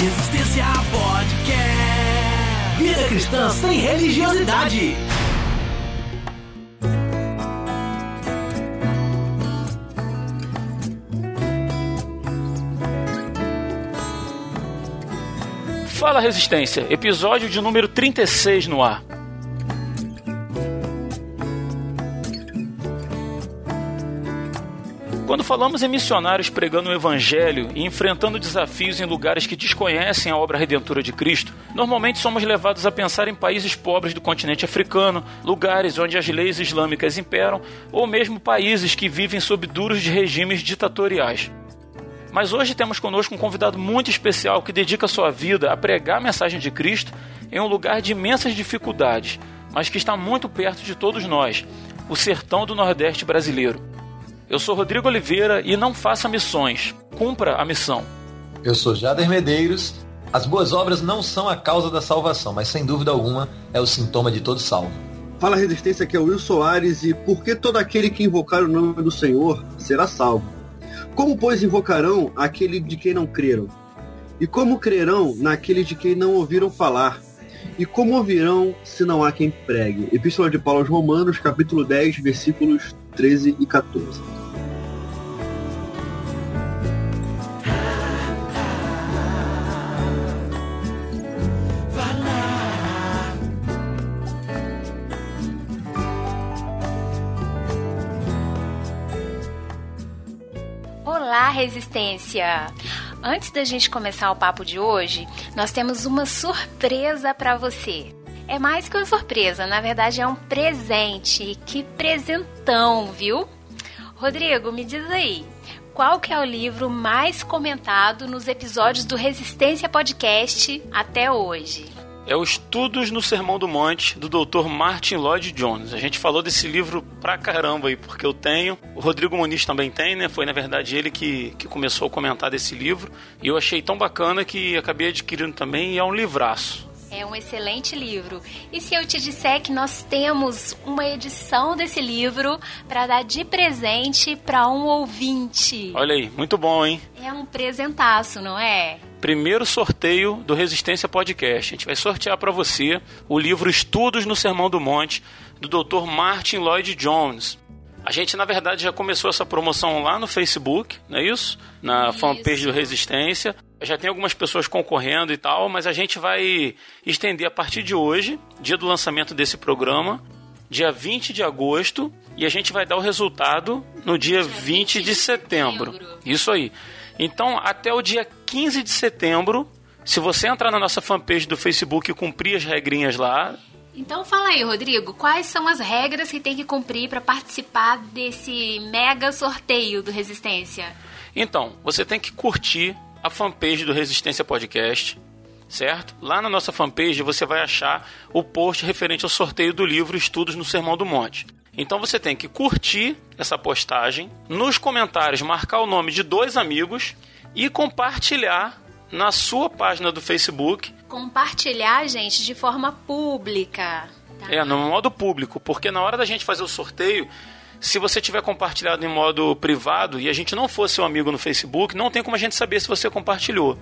Resistência Podcast. Vida cristã sem religiosidade. Fala Resistência, episódio de número 36 no ar. Quando falamos em missionários pregando o Evangelho e enfrentando desafios em lugares que desconhecem a obra redentora de Cristo, normalmente somos levados a pensar em países pobres do continente africano, lugares onde as leis islâmicas imperam, ou mesmo países que vivem sob duros regimes ditatoriais. Mas hoje temos conosco um convidado muito especial que dedica sua vida a pregar a mensagem de Cristo em um lugar de imensas dificuldades, mas que está muito perto de todos nós, o sertão do Nordeste brasileiro. Eu sou Rodrigo Oliveira e não faça missões, cumpra a missão. Eu sou Jader Medeiros. As boas obras não são a causa da salvação, mas sem dúvida alguma é o sintoma de todo salvo. Fala Resistência, aqui é o Will Soares e por que todo aquele que invocar o nome do Senhor será salvo? Como, pois, invocarão aquele de quem não creram? E como crerão naquele de quem não ouviram falar? E como ouvirão se não há quem pregue? Epístola de Paulo aos Romanos, capítulo 10, versículos 13 e 14. Resistência! Antes da gente começar o papo de hoje, nós temos uma surpresa para você. É mais que uma surpresa, na verdade é um presente. Que presentão, viu? Rodrigo, me diz aí, qual que é o livro mais comentado nos episódios do Resistência Podcast até hoje? É o Estudos no Sermão do Monte, do Dr. Martin Lloyd Jones. A gente falou desse livro pra caramba aí, porque eu tenho. O Rodrigo Muniz também tem, né? Foi, na verdade, ele que, que começou a comentar desse livro. E eu achei tão bacana que acabei adquirindo também, e é um livraço. É um excelente livro. E se eu te disser que nós temos uma edição desse livro para dar de presente para um ouvinte? Olha aí, muito bom, hein? É um presentaço, não é? Primeiro sorteio do Resistência Podcast. A gente vai sortear para você o livro Estudos no Sermão do Monte, do Dr. Martin Lloyd Jones. A gente, na verdade, já começou essa promoção lá no Facebook, não é isso? Na isso. fanpage do Resistência já tem algumas pessoas concorrendo e tal, mas a gente vai estender a partir de hoje, dia do lançamento desse programa, dia 20 de agosto, e a gente vai dar o resultado no dia, dia 20, 20 de setembro. setembro. Isso aí. Então, até o dia 15 de setembro, se você entrar na nossa fanpage do Facebook e cumprir as regrinhas lá, então fala aí, Rodrigo, quais são as regras que tem que cumprir para participar desse mega sorteio do Resistência? Então, você tem que curtir a fanpage do Resistência Podcast, certo? Lá na nossa fanpage você vai achar o post referente ao sorteio do livro Estudos no Sermão do Monte. Então você tem que curtir essa postagem, nos comentários marcar o nome de dois amigos e compartilhar na sua página do Facebook. Compartilhar, gente, de forma pública. Tá? É, no modo público, porque na hora da gente fazer o sorteio, se você tiver compartilhado em modo privado e a gente não fosse seu amigo no Facebook, não tem como a gente saber se você compartilhou.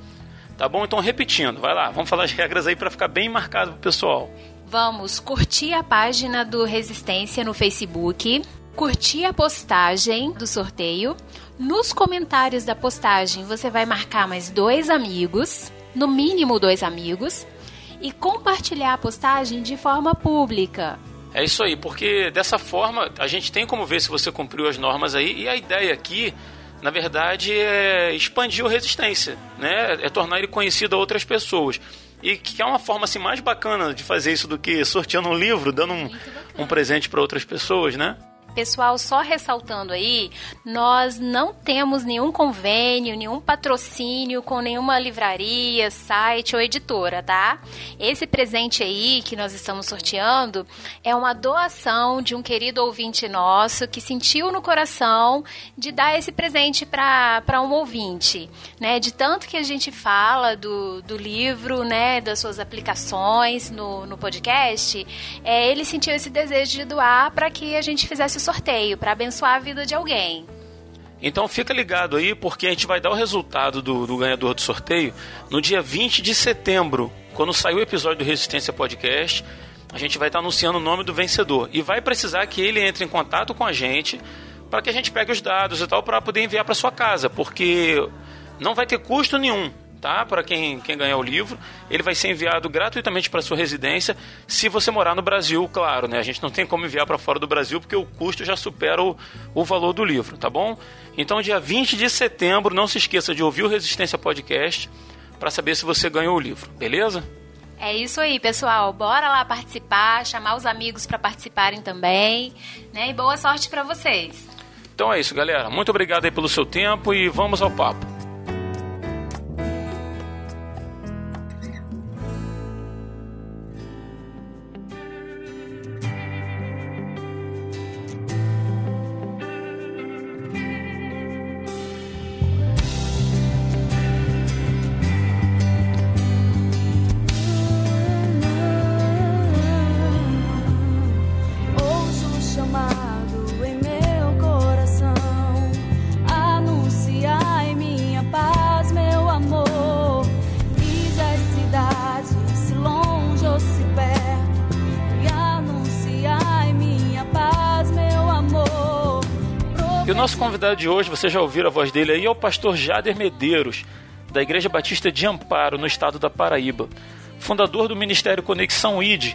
Tá bom? Então, repetindo, vai lá, vamos falar as regras aí para ficar bem marcado pro pessoal. Vamos curtir a página do Resistência no Facebook, curtir a postagem do sorteio. Nos comentários da postagem, você vai marcar mais dois amigos, no mínimo dois amigos, e compartilhar a postagem de forma pública. É isso aí, porque dessa forma a gente tem como ver se você cumpriu as normas aí, e a ideia aqui, na verdade, é expandir o resistência, né? É tornar ele conhecido a outras pessoas. E que é uma forma assim, mais bacana de fazer isso do que sorteando um livro, dando um, um presente para outras pessoas, né? Pessoal, só ressaltando aí, nós não temos nenhum convênio, nenhum patrocínio com nenhuma livraria, site ou editora, tá? Esse presente aí que nós estamos sorteando é uma doação de um querido ouvinte nosso que sentiu no coração de dar esse presente para um ouvinte, né? De tanto que a gente fala do, do livro, né? Das suas aplicações no, no podcast, é, ele sentiu esse desejo de doar para que a gente fizesse o sorteio para abençoar a vida de alguém. Então fica ligado aí, porque a gente vai dar o resultado do, do ganhador do sorteio no dia 20 de setembro, quando sair o episódio do Resistência Podcast. A gente vai estar anunciando o nome do vencedor e vai precisar que ele entre em contato com a gente para que a gente pegue os dados e tal para poder enviar para sua casa, porque não vai ter custo nenhum tá? Para quem, quem ganhar o livro, ele vai ser enviado gratuitamente para sua residência, se você morar no Brasil, claro, né? A gente não tem como enviar para fora do Brasil porque o custo já supera o, o valor do livro, tá bom? Então, dia 20 de setembro, não se esqueça de ouvir o Resistência Podcast para saber se você ganhou o livro, beleza? É isso aí, pessoal. Bora lá participar, chamar os amigos para participarem também, né? E boa sorte para vocês. Então é isso, galera. Muito obrigado aí pelo seu tempo e vamos ao papo. Convidado de hoje, você já ouviu a voz dele aí, é o pastor Jader Medeiros, da Igreja Batista de Amparo, no estado da Paraíba. Fundador do Ministério Conexão ID,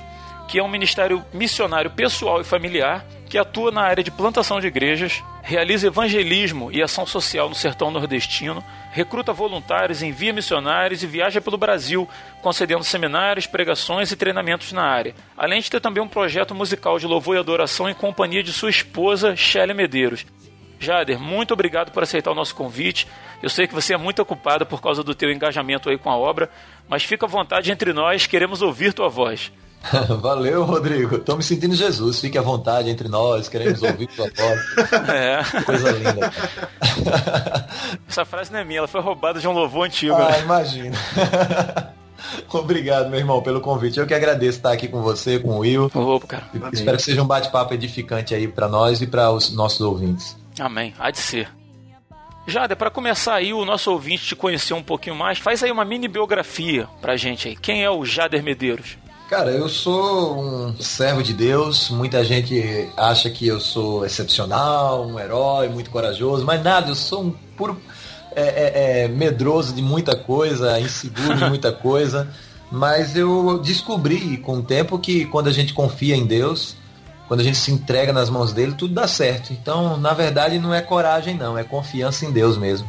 que é um ministério missionário pessoal e familiar que atua na área de plantação de igrejas, realiza evangelismo e ação social no sertão nordestino, recruta voluntários, envia missionários e viaja pelo Brasil, concedendo seminários, pregações e treinamentos na área. Além de ter também um projeto musical de louvor e adoração em companhia de sua esposa, Shelley Medeiros. Jader, muito obrigado por aceitar o nosso convite. Eu sei que você é muito ocupado por causa do teu engajamento aí com a obra, mas fica à vontade entre nós, queremos ouvir tua voz. Valeu, Rodrigo. Estou me sentindo Jesus. Fique à vontade entre nós, queremos ouvir tua voz. É. Coisa linda. Essa frase não é minha, ela foi roubada de um louvor antigo. Ah, né? imagina. Obrigado, meu irmão, pelo convite. Eu que agradeço estar aqui com você, com o Will. Opa, cara. Espero que seja um bate-papo edificante aí para nós e para os nossos ouvintes. Amém. Há de ser. Jada, para começar aí o nosso ouvinte te conhecer um pouquinho mais, faz aí uma mini biografia pra gente aí. Quem é o Jader Medeiros? Cara, eu sou um servo de Deus. Muita gente acha que eu sou excepcional, um herói, muito corajoso, mas nada, eu sou um puro é, é, é, medroso de muita coisa, inseguro de muita coisa. Mas eu descobri com o tempo que quando a gente confia em Deus, quando a gente se entrega nas mãos dele, tudo dá certo. Então, na verdade, não é coragem, não, é confiança em Deus mesmo.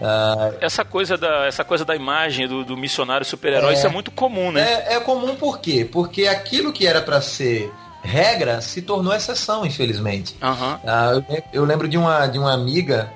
Uh, essa, coisa da, essa coisa da imagem do, do missionário super-herói, é, isso é muito comum, né? É, é comum por quê? Porque aquilo que era para ser regra se tornou exceção, infelizmente. Uhum. Uh, eu, eu, lembro de uma, de uma amiga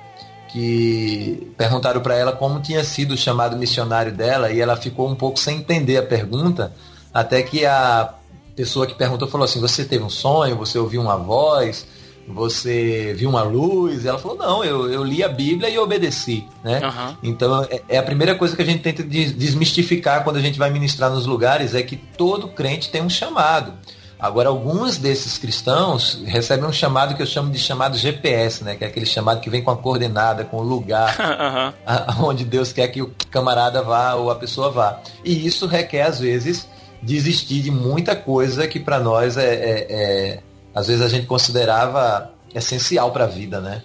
que perguntaram para ela como tinha sido o chamado missionário dela e ela ficou um pouco sem entender a pergunta, até que a pessoa que perguntou falou assim: Você teve um sonho? Você ouviu uma voz? Você viu uma luz? Ela falou: Não, eu, eu li a Bíblia e obedeci. Né? Uhum. Então, é, é, a primeira coisa que a gente tenta desmistificar quando a gente vai ministrar nos lugares é que todo crente tem um chamado. Agora, alguns desses cristãos recebem um chamado que eu chamo de chamado GPS, né? Que é aquele chamado que vem com a coordenada, com o lugar uhum. onde Deus quer que o camarada vá ou a pessoa vá. E isso requer, às vezes, desistir de muita coisa que para nós é, é, é, às vezes a gente considerava essencial para a vida, né?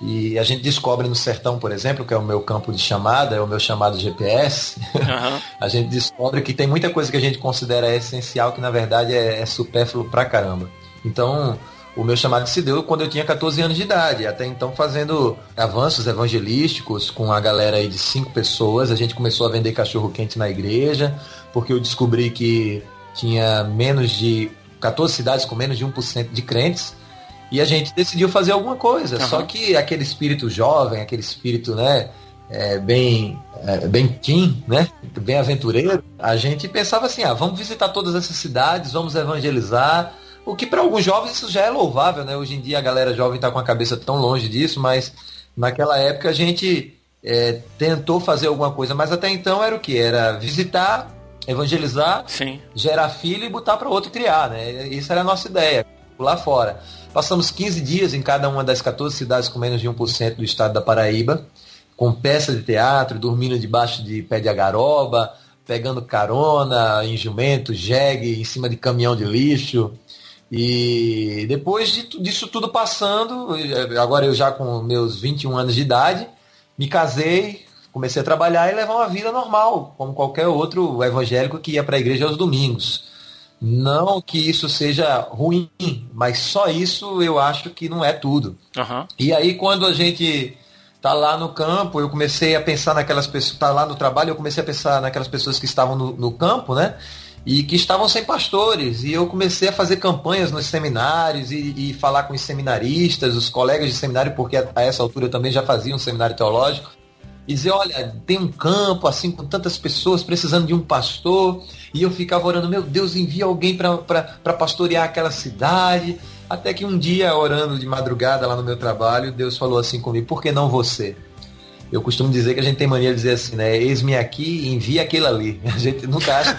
E a gente descobre no sertão, por exemplo, que é o meu campo de chamada, é o meu chamado GPS, uhum. a gente descobre que tem muita coisa que a gente considera essencial que na verdade é, é supérfluo pra caramba. Então, o meu chamado se deu quando eu tinha 14 anos de idade, até então fazendo avanços evangelísticos com a galera aí de cinco pessoas. A gente começou a vender cachorro quente na igreja, porque eu descobri que tinha menos de 14 cidades com menos de 1% de crentes. E a gente decidiu fazer alguma coisa. Uhum. Só que aquele espírito jovem, aquele espírito, né, é, bem, é, bem teen, né, bem aventureiro, a gente pensava assim, ah, vamos visitar todas essas cidades, vamos evangelizar. O que para alguns jovens isso já é louvável, né? Hoje em dia a galera jovem está com a cabeça tão longe disso, mas naquela época a gente é, tentou fazer alguma coisa, mas até então era o que? Era visitar evangelizar, Sim. gerar filho e botar para outro criar, né? Isso era a nossa ideia, lá fora. Passamos 15 dias em cada uma das 14 cidades com menos de 1% do estado da Paraíba, com peça de teatro, dormindo debaixo de pé de agaroba, pegando carona em jumento, jegue, em cima de caminhão de lixo. E depois de, disso tudo passando, agora eu já com meus 21 anos de idade, me casei, comecei a trabalhar e levar uma vida normal, como qualquer outro evangélico que ia para a igreja aos domingos. Não que isso seja ruim, mas só isso eu acho que não é tudo. Uhum. E aí quando a gente tá lá no campo, eu comecei a pensar naquelas pessoas, tá lá no trabalho, eu comecei a pensar naquelas pessoas que estavam no, no campo, né? E que estavam sem pastores. E eu comecei a fazer campanhas nos seminários e, e falar com os seminaristas, os colegas de seminário, porque a, essa altura eu também já fazia um seminário teológico e dizer, olha, tem um campo assim com tantas pessoas precisando de um pastor, e eu ficava orando, meu Deus, envia alguém para pastorear aquela cidade. Até que um dia, orando de madrugada lá no meu trabalho, Deus falou assim comigo, por que não você? Eu costumo dizer que a gente tem mania de dizer assim, né? Eis-me aqui e envia aquele ali. A gente nunca acha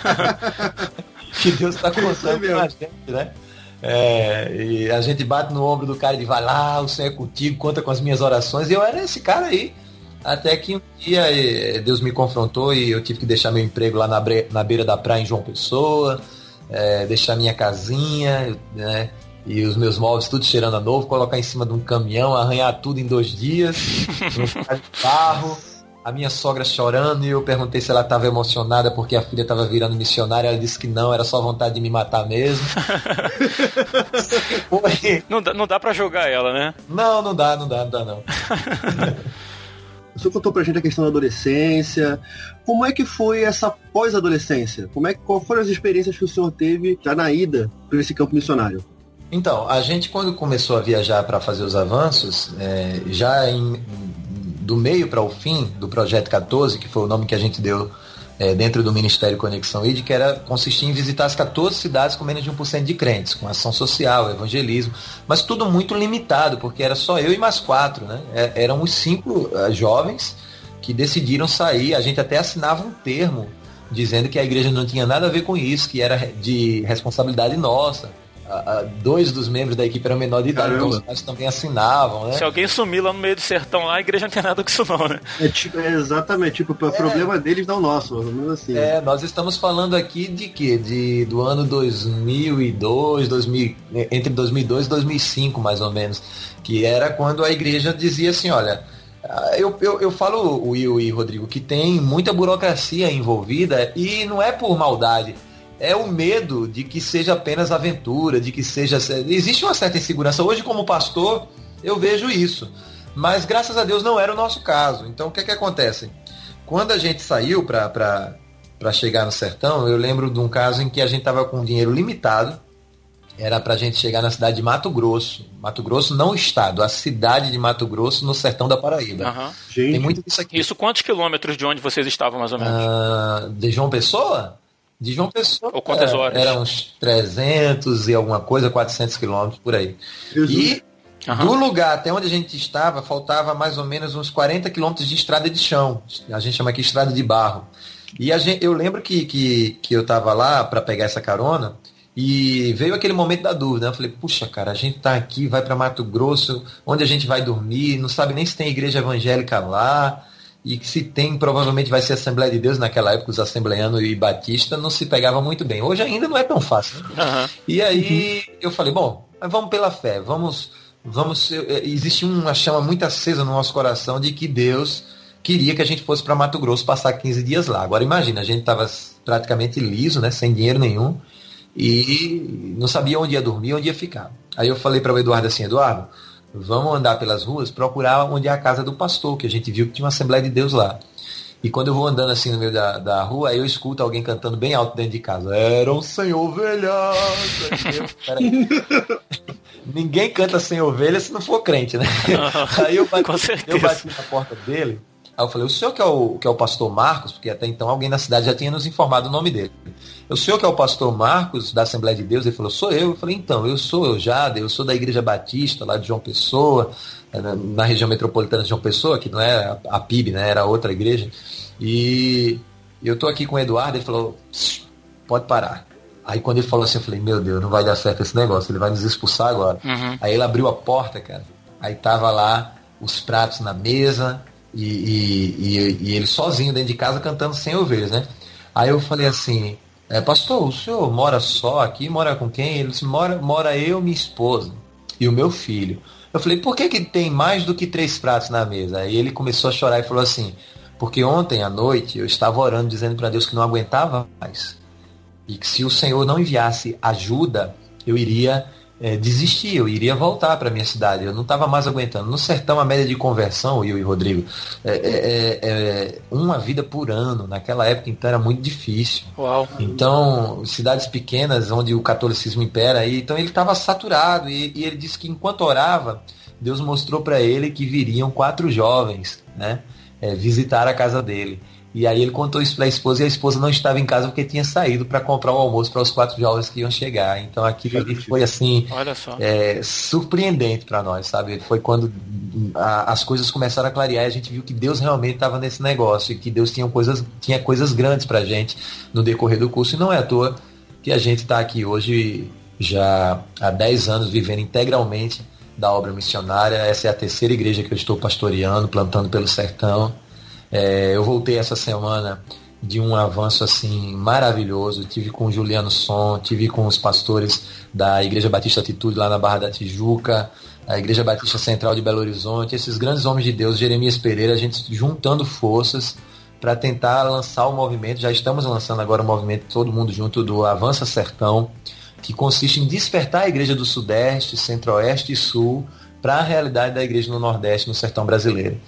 que Deus está contando com a gente, né? É, e a gente bate no ombro do cara e vai lá, o Senhor é contigo, conta com as minhas orações. E eu era esse cara aí. Até que um dia eh, Deus me confrontou e eu tive que deixar meu emprego lá na, na beira da praia em João Pessoa, é, deixar minha casinha, né? E os meus móveis tudo cheirando a novo, colocar em cima de um caminhão, arranhar tudo em dois dias, no carro, a minha sogra chorando e eu perguntei se ela estava emocionada porque a filha estava virando missionária. Ela disse que não, era só vontade de me matar mesmo. não dá, não dá pra jogar ela, né? Não, não dá, não dá, não dá não. O senhor contou pra gente a questão da adolescência. Como é que foi essa pós-adolescência? Como é que, qual foram as experiências que o senhor teve já na ida para esse campo missionário? Então, a gente quando começou a viajar para fazer os avanços, é, já em, do meio para o fim do projeto 14, que foi o nome que a gente deu é, dentro do Ministério Conexão ID, que era consistir em visitar as 14 cidades com menos de 1% de crentes, com ação social, evangelismo, mas tudo muito limitado, porque era só eu e mais quatro, né? É, eram os cinco uh, jovens que decidiram sair, a gente até assinava um termo dizendo que a igreja não tinha nada a ver com isso, que era de responsabilidade nossa dois dos membros da equipe eram menor de idade, então os pais também assinavam, né? Se alguém sumir lá no meio do sertão lá, a igreja não tem nada com isso não, né? É, tipo, é exatamente, tipo, o é, problema deles não o nosso, menos assim. É, nós estamos falando aqui de quê? De, do ano 2002, 2000, entre 2002 e 2005, mais ou menos, que era quando a igreja dizia assim, olha, eu, eu, eu falo, Will e Rodrigo, que tem muita burocracia envolvida e não é por maldade é o medo de que seja apenas aventura, de que seja. Existe uma certa insegurança. Hoje, como pastor, eu vejo isso. Mas graças a Deus não era o nosso caso. Então o que é que acontece? Quando a gente saiu para chegar no sertão, eu lembro de um caso em que a gente estava com dinheiro limitado. Era para a gente chegar na cidade de Mato Grosso. Mato Grosso, não o estado, a cidade de Mato Grosso, no sertão da Paraíba. Uhum. Tem muito disso aqui. Isso quantos quilômetros de onde vocês estavam, mais ou menos? Uh, de João Pessoa? De João Pessoa. Ou quantas era, horas? Era uns 300 e alguma coisa, 400 quilômetros por aí. E uhum. do lugar até onde a gente estava, faltava mais ou menos uns 40 quilômetros de estrada de chão. A gente chama aqui estrada de barro. E a gente, eu lembro que, que, que eu estava lá para pegar essa carona e veio aquele momento da dúvida. Né? Eu falei, puxa, cara, a gente tá aqui, vai para Mato Grosso, onde a gente vai dormir, não sabe nem se tem igreja evangélica lá e que se tem, provavelmente vai ser Assembleia de Deus, naquela época os assembleanos e batista não se pegavam muito bem. Hoje ainda não é tão fácil. Uhum. E aí eu falei, bom, vamos pela fé, vamos, vamos. Eh, existe uma chama muito acesa no nosso coração de que Deus queria que a gente fosse para Mato Grosso passar 15 dias lá. Agora imagina, a gente estava praticamente liso, né, sem dinheiro nenhum, e não sabia onde ia dormir, onde ia ficar. Aí eu falei para o Eduardo assim, Eduardo, vamos andar pelas ruas, procurar onde é a casa do pastor, que a gente viu que tinha uma Assembleia de Deus lá. E quando eu vou andando assim no meio da, da rua, aí eu escuto alguém cantando bem alto dentro de casa. Era um sem ovelha. Ninguém canta sem ovelha se não for crente, né? aí eu bati, eu bati na porta dele. Aí eu falei, o senhor que é o, que é o pastor Marcos, porque até então alguém na cidade já tinha nos informado o nome dele. O senhor que é o pastor Marcos, da Assembleia de Deus, ele falou, sou eu. Eu falei, então, eu sou eu Jade, eu sou da Igreja Batista, lá de João Pessoa, eh, na, região metropolitana de João Pessoa, que não é a, a PIB, né? Era outra igreja. E eu tô aqui com o Eduardo, ele falou, pode parar. Aí quando ele falou assim, eu falei, meu Deus, não vai dar certo esse negócio, ele vai nos expulsar agora. Uhum. Aí ele abriu a porta, cara. Aí tava lá os pratos na mesa e, e, e, e ele sozinho dentro de casa cantando sem ovelhas, né? Aí eu falei assim, é, pastor, o senhor mora só aqui? Mora com quem? Ele disse, mora, mora eu, minha esposa e o meu filho. Eu falei, por que, que tem mais do que três pratos na mesa? Aí ele começou a chorar e falou assim, porque ontem à noite eu estava orando dizendo para Deus que não aguentava mais. E que se o Senhor não enviasse ajuda, eu iria é, desistir, eu iria voltar para minha cidade. Eu não estava mais aguentando. No sertão, a média de conversão, eu e Rodrigo, é, é, é, uma vida por ano. Naquela época, então, era muito difícil. Uau. Então, cidades pequenas onde o catolicismo impera, aí, então ele estava saturado. E, e ele disse que enquanto orava, Deus mostrou para ele que viriam quatro jovens, né? É, visitar a casa dele. E aí ele contou isso para a esposa e a esposa não estava em casa porque tinha saído para comprar o almoço para os quatro jovens que iam chegar. Então aquilo ali foi assim é, surpreendente para nós, sabe? Foi quando a, as coisas começaram a clarear e a gente viu que Deus realmente estava nesse negócio e que Deus tinha coisas, tinha coisas grandes para a gente no decorrer do curso. E não é à toa que a gente está aqui hoje já há 10 anos vivendo integralmente da obra missionária. Essa é a terceira igreja que eu estou pastoreando, plantando pelo sertão. É, eu voltei essa semana de um avanço assim maravilhoso. Tive com o Juliano Som, tive com os pastores da Igreja Batista Atitude lá na Barra da Tijuca, a Igreja Batista Central de Belo Horizonte, esses grandes homens de Deus, Jeremias Pereira, a gente juntando forças para tentar lançar o movimento. Já estamos lançando agora o movimento todo mundo junto do Avança Sertão, que consiste em despertar a igreja do Sudeste, Centro-Oeste e Sul para a realidade da igreja no Nordeste, no sertão brasileiro.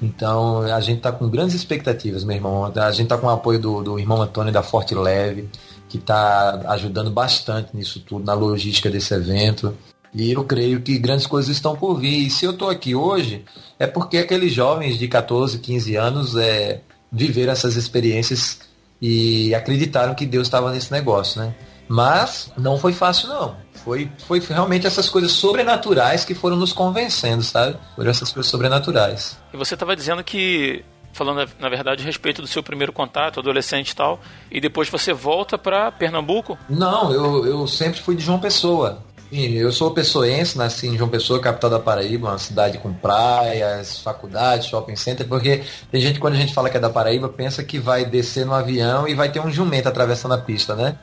Então a gente está com grandes expectativas, meu irmão. A gente está com o apoio do, do irmão Antônio da Forte Leve, que está ajudando bastante nisso tudo, na logística desse evento. E eu creio que grandes coisas estão por vir. E se eu estou aqui hoje, é porque aqueles jovens de 14, 15 anos é, viveram essas experiências e acreditaram que Deus estava nesse negócio, né? Mas não foi fácil não. Foi, foi realmente essas coisas sobrenaturais que foram nos convencendo, sabe? Foram essas coisas sobrenaturais. E você estava dizendo que falando na verdade a respeito do seu primeiro contato, adolescente e tal, e depois você volta para Pernambuco? Não, eu, eu sempre fui de João Pessoa. Eu sou pessoense, nasci em João Pessoa, capital da Paraíba, uma cidade com praias, faculdades, shopping center, porque tem gente, quando a gente fala que é da Paraíba, pensa que vai descer no avião e vai ter um jumento atravessando a pista, né?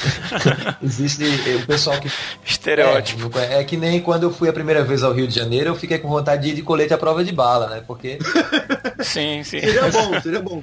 Existe o pessoal que. Estereótipo. É, é, que nem quando eu fui a primeira vez ao Rio de Janeiro, eu fiquei com vontade de ir de colete à prova de bala, né? Porque. Sim, sim. Seria bom, seria bom.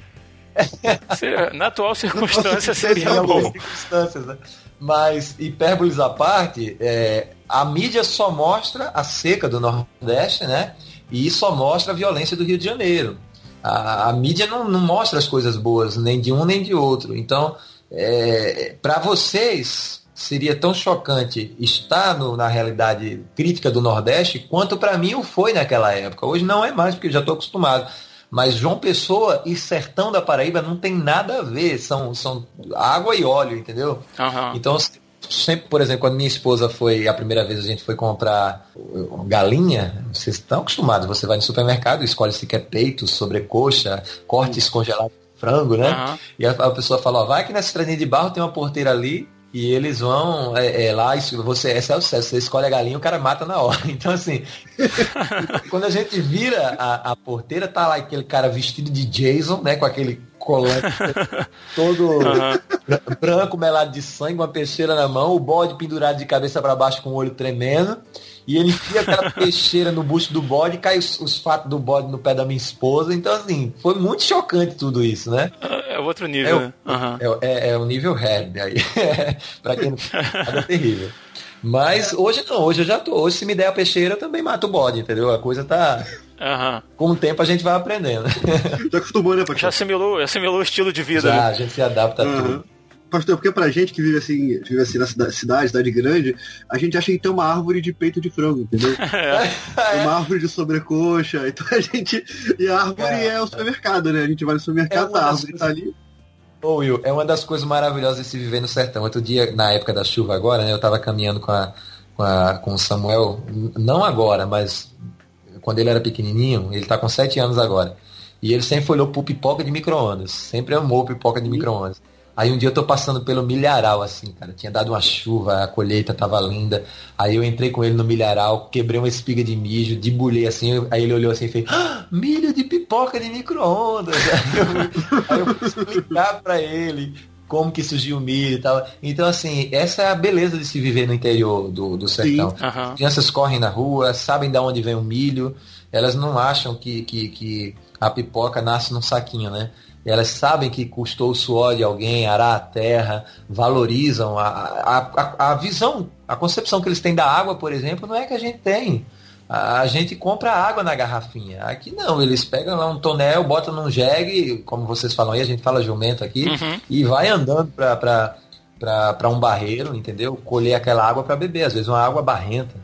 na atual circunstância seria bom. Circunstâncias, né? Mas, hipérboles à parte, é, a mídia só mostra a seca do Nordeste, né? E só mostra a violência do Rio de Janeiro. A, a mídia não, não mostra as coisas boas, nem de um nem de outro. Então, é, para vocês seria tão chocante estar no, na realidade crítica do Nordeste quanto para mim o foi naquela época. Hoje não é mais, porque eu já estou acostumado. Mas João Pessoa e Sertão da Paraíba não tem nada a ver, são, são água e óleo, entendeu? Uhum. Então, sempre, por exemplo, quando minha esposa foi, a primeira vez a gente foi comprar galinha, vocês estão acostumados, você vai no supermercado, escolhe se quer peito, sobrecoxa, cortes congelados frango, né? Uhum. E a, a, pessoa fala, ó, vai que nessa estradinha de barro tem uma porteira ali e eles vão é, é, lá, você, esse é o sucesso, você escolhe a galinha o cara mata na hora. Então, assim, quando a gente vira a, a, porteira, tá lá aquele cara vestido de Jason, né? Com aquele colante todo uhum. branco, melado de sangue, uma peixeira na mão, o bode pendurado de cabeça para baixo com o olho tremendo. E ele enfia aquela peixeira no busto do bode e cai os, os fatos do bode no pé da minha esposa. Então, assim, foi muito chocante tudo isso, né? É outro nível, é, né? Uhum. É, é, é, o nível hard aí. pra quem não é terrível. Mas hoje não, hoje eu já tô. Hoje, se me der a peixeira, eu também mato o bode, entendeu? A coisa tá. Uhum. Com o tempo a gente vai aprendendo. Já acostumou, né, Já assimilou, assimilou o estilo de vida. Já, né? a gente se adapta uhum. a tudo. Pastor, porque pra gente que vive assim, vive assim na cidade, cidade grande, a gente acha que tem uma árvore de peito de frango, entendeu? É. Uma árvore de sobrecoxa. Então a gente. E a árvore é, é o supermercado, né? A gente vai no supermercado, é a árvore tá ali. Ô Will, é uma das coisas maravilhosas de se viver no sertão. Outro dia, na época da chuva agora, né, eu tava caminhando com, a, com, a, com o Samuel, não agora, mas quando ele era pequenininho, ele tá com sete anos agora. E ele sempre olhou pro pipoca de micro-ondas. Sempre amou pipoca de micro-ondas. Aí um dia eu tô passando pelo milharal, assim, cara. Tinha dado uma chuva, a colheita tava linda. Aí eu entrei com ele no milharal, quebrei uma espiga de mijo, debulhei assim. Aí ele olhou assim e fez: ah, milho de pipoca de micro-ondas. Aí eu, aí eu fui explicar pra ele como que surgiu o milho e tal. Então, assim, essa é a beleza de se viver no interior do, do sertão. Uhum. Crianças correm na rua, sabem de onde vem o milho, elas não acham que, que, que a pipoca nasce num saquinho, né? Elas sabem que custou o suor de alguém, arar a terra, valorizam a, a, a, a visão, a concepção que eles têm da água, por exemplo, não é que a gente tem a gente compra água na garrafinha. Aqui não, eles pegam lá um tonel, botam num jegue, como vocês falam aí, a gente fala jumento aqui, uhum. e vai andando para um barreiro, entendeu? Colher aquela água para beber, às vezes uma água barrenta.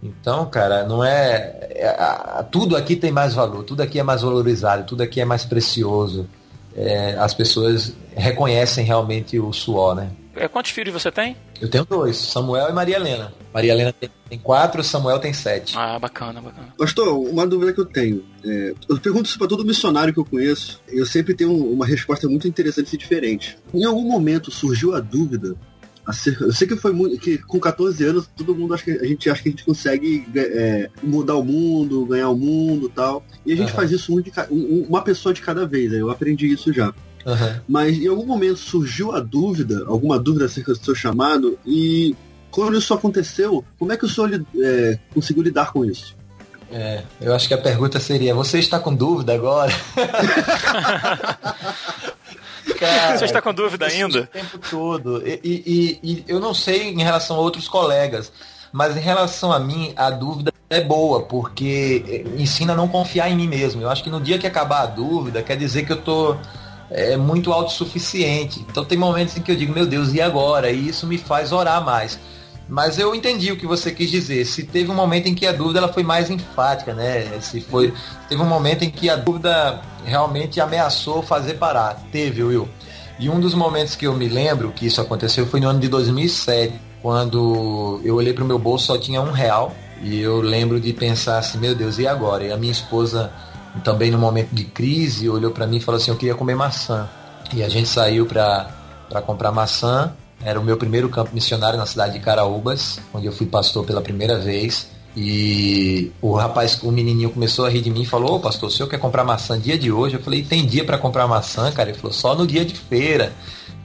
Então, cara, não é, é, Tudo aqui tem mais valor, tudo aqui é mais valorizado, tudo aqui é mais precioso. É, as pessoas reconhecem realmente o suor, né? É, quantos filhos você tem? Eu tenho dois, Samuel e Maria Helena. Maria Helena tem, tem quatro, Samuel tem sete. Ah, bacana, bacana. Pastor, uma dúvida que eu tenho. É, eu pergunto isso para todo missionário que eu conheço. Eu sempre tenho uma resposta muito interessante e diferente. Em algum momento surgiu a dúvida eu sei que foi muito. que com 14 anos todo mundo acha que a gente acha que a gente consegue é, mudar o mundo, ganhar o mundo tal. E a gente uhum. faz isso um de, um, uma pessoa de cada vez. Né? Eu aprendi isso já. Uhum. Mas em algum momento surgiu a dúvida, alguma dúvida acerca do seu chamado, e quando isso aconteceu, como é que o senhor é, conseguiu lidar com isso? É, eu acho que a pergunta seria: você está com dúvida agora? Cara, você está com dúvida ainda? O tempo todo. E, e, e, eu não sei em relação a outros colegas, mas em relação a mim, a dúvida é boa, porque ensina a não confiar em mim mesmo. Eu acho que no dia que acabar a dúvida, quer dizer que eu tô é muito autossuficiente. Então tem momentos em que eu digo, meu Deus, e agora? E isso me faz orar mais. Mas eu entendi o que você quis dizer. Se teve um momento em que a dúvida ela foi mais enfática, né? Se foi, teve um momento em que a dúvida realmente ameaçou fazer parar. Teve, Will. E um dos momentos que eu me lembro que isso aconteceu foi no ano de 2007, quando eu olhei para o meu bolso só tinha um real e eu lembro de pensar assim, meu Deus, e agora? E a minha esposa também no momento de crise, olhou para mim e falou assim: Eu queria comer maçã. E a gente saiu para comprar maçã. Era o meu primeiro campo missionário na cidade de Caraúbas, onde eu fui pastor pela primeira vez. E o rapaz, o menininho começou a rir de mim e falou: Ô pastor, o senhor quer comprar maçã dia de hoje? Eu falei: Tem dia para comprar maçã, cara? Ele falou: Só no dia de feira.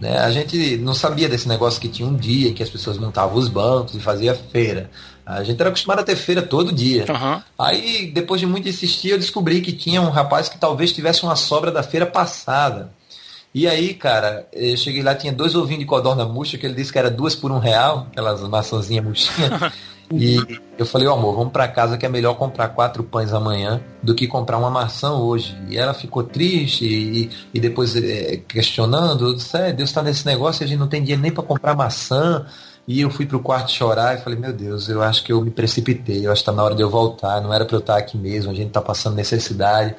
Né? A gente não sabia desse negócio que tinha um dia em que as pessoas montavam os bancos e fazia feira. A gente era acostumado a ter feira todo dia. Uhum. Aí, depois de muito insistir, eu descobri que tinha um rapaz que talvez tivesse uma sobra da feira passada. E aí, cara, eu cheguei lá, tinha dois ovinhos de codorna murcha, que ele disse que era duas por um real, aquelas maçãzinhas murchinhas. e eu falei, ó oh, amor, vamos para casa que é melhor comprar quatro pães amanhã do que comprar uma maçã hoje. E ela ficou triste e, e depois é, questionando, eu disse, é, Deus está nesse negócio e a gente não tem dinheiro nem para comprar maçã. E eu fui pro quarto chorar e falei, meu Deus, eu acho que eu me precipitei, eu acho que tá na hora de eu voltar, não era para eu estar aqui mesmo, a gente tá passando necessidade.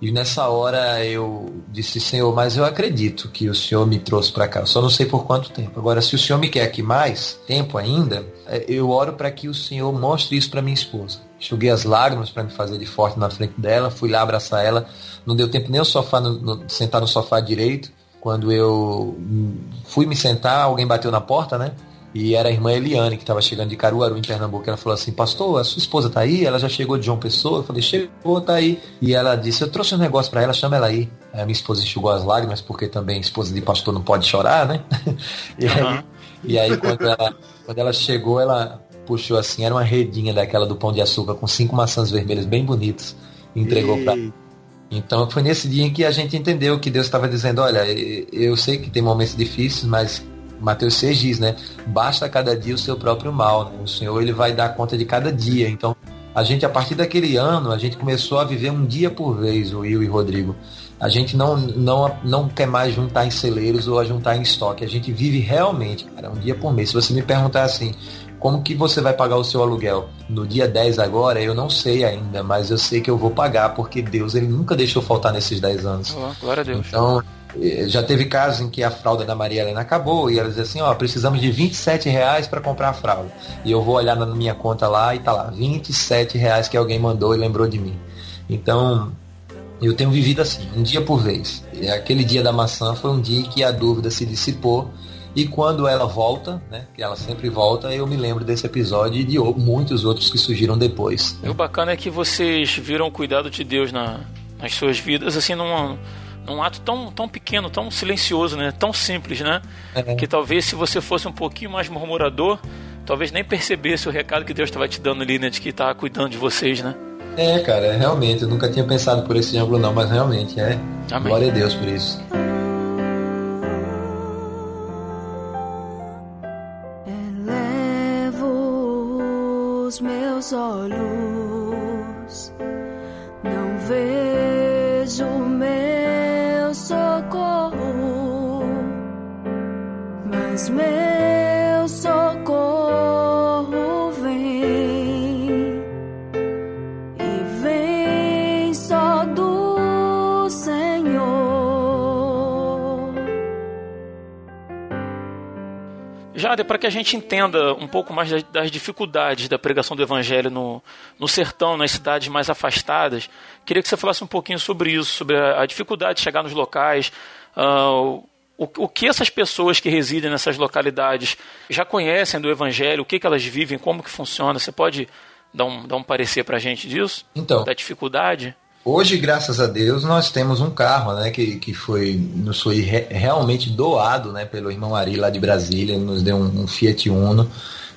E nessa hora eu disse, Senhor, mas eu acredito que o Senhor me trouxe para cá. Só não sei por quanto tempo. Agora, se o Senhor me quer aqui mais tempo ainda, é, eu oro para que o Senhor mostre isso para minha esposa. Enxuguei as lágrimas para me fazer de forte na frente dela, fui lá abraçar ela. Não deu tempo nem o sofá no, no, sentar no sofá direito. Quando eu fui me sentar, alguém bateu na porta, né? E era a irmã Eliane, que estava chegando de Caruaru, em Pernambuco. Ela falou assim: Pastor, a sua esposa tá aí? Ela já chegou de João Pessoa? Eu falei: Chegou, tá aí. E ela disse: Eu trouxe um negócio para ela, chama ela aí. Aí a minha esposa enxugou as lágrimas, porque também esposa de pastor não pode chorar, né? e, uhum. aí, e aí, quando ela, quando ela chegou, ela puxou assim: era uma redinha daquela do pão de açúcar com cinco maçãs vermelhas bem bonitas. E entregou para então foi nesse dia em que a gente entendeu que Deus estava dizendo, olha, eu sei que tem momentos difíceis, mas Mateus 6 diz, né? Basta cada dia o seu próprio mal. Né? O Senhor ele vai dar conta de cada dia. Então, a gente, a partir daquele ano, a gente começou a viver um dia por vez, o Will e Rodrigo. A gente não, não, não quer mais juntar em celeiros ou a juntar em estoque. A gente vive realmente, cara, um dia por mês. Se você me perguntar assim, como que você vai pagar o seu aluguel? No dia 10 agora, eu não sei ainda, mas eu sei que eu vou pagar, porque Deus ele nunca deixou faltar nesses 10 anos. Oh, glória a Deus. Então, já teve casos em que a fralda da Maria Helena acabou e ela diz assim, ó, precisamos de 27 reais para comprar a fralda. E eu vou olhar na minha conta lá e tá lá, 27 reais que alguém mandou e lembrou de mim. Então, Eu tenho vivido assim, um dia por vez. E aquele dia da maçã foi um dia que a dúvida se dissipou e quando ela volta, né, que ela sempre volta, eu me lembro desse episódio e de muitos outros que surgiram depois. E o bacana é que vocês viram o cuidado de Deus na, nas suas vidas, assim, num, num ato tão, tão pequeno, tão silencioso, né? Tão simples, né? É. Que talvez se você fosse um pouquinho mais murmurador, talvez nem percebesse o recado que Deus estava te dando ali, né? De que estava cuidando de vocês, né? É, cara, é, realmente, eu nunca tinha pensado por esse ângulo não, mas realmente é. Amém. Glória a Deus por isso. Elevo os meus olhos, não vejo meu meu socorro vem e vem só do Senhor. Jade, para que a gente entenda um pouco mais das dificuldades da pregação do Evangelho no, no sertão, nas cidades mais afastadas, queria que você falasse um pouquinho sobre isso, sobre a, a dificuldade de chegar nos locais, uh, o, o, que essas pessoas que residem nessas localidades já conhecem do Evangelho, o que, que elas vivem, como que funciona. Você pode dar um, dar um parecer para a gente disso? Então. Da dificuldade? Hoje, graças a Deus, nós temos um carro, né, que, que foi nos foi re, realmente doado, né, pelo irmão Ari lá de Brasília, ele nos deu um, um, Fiat Uno.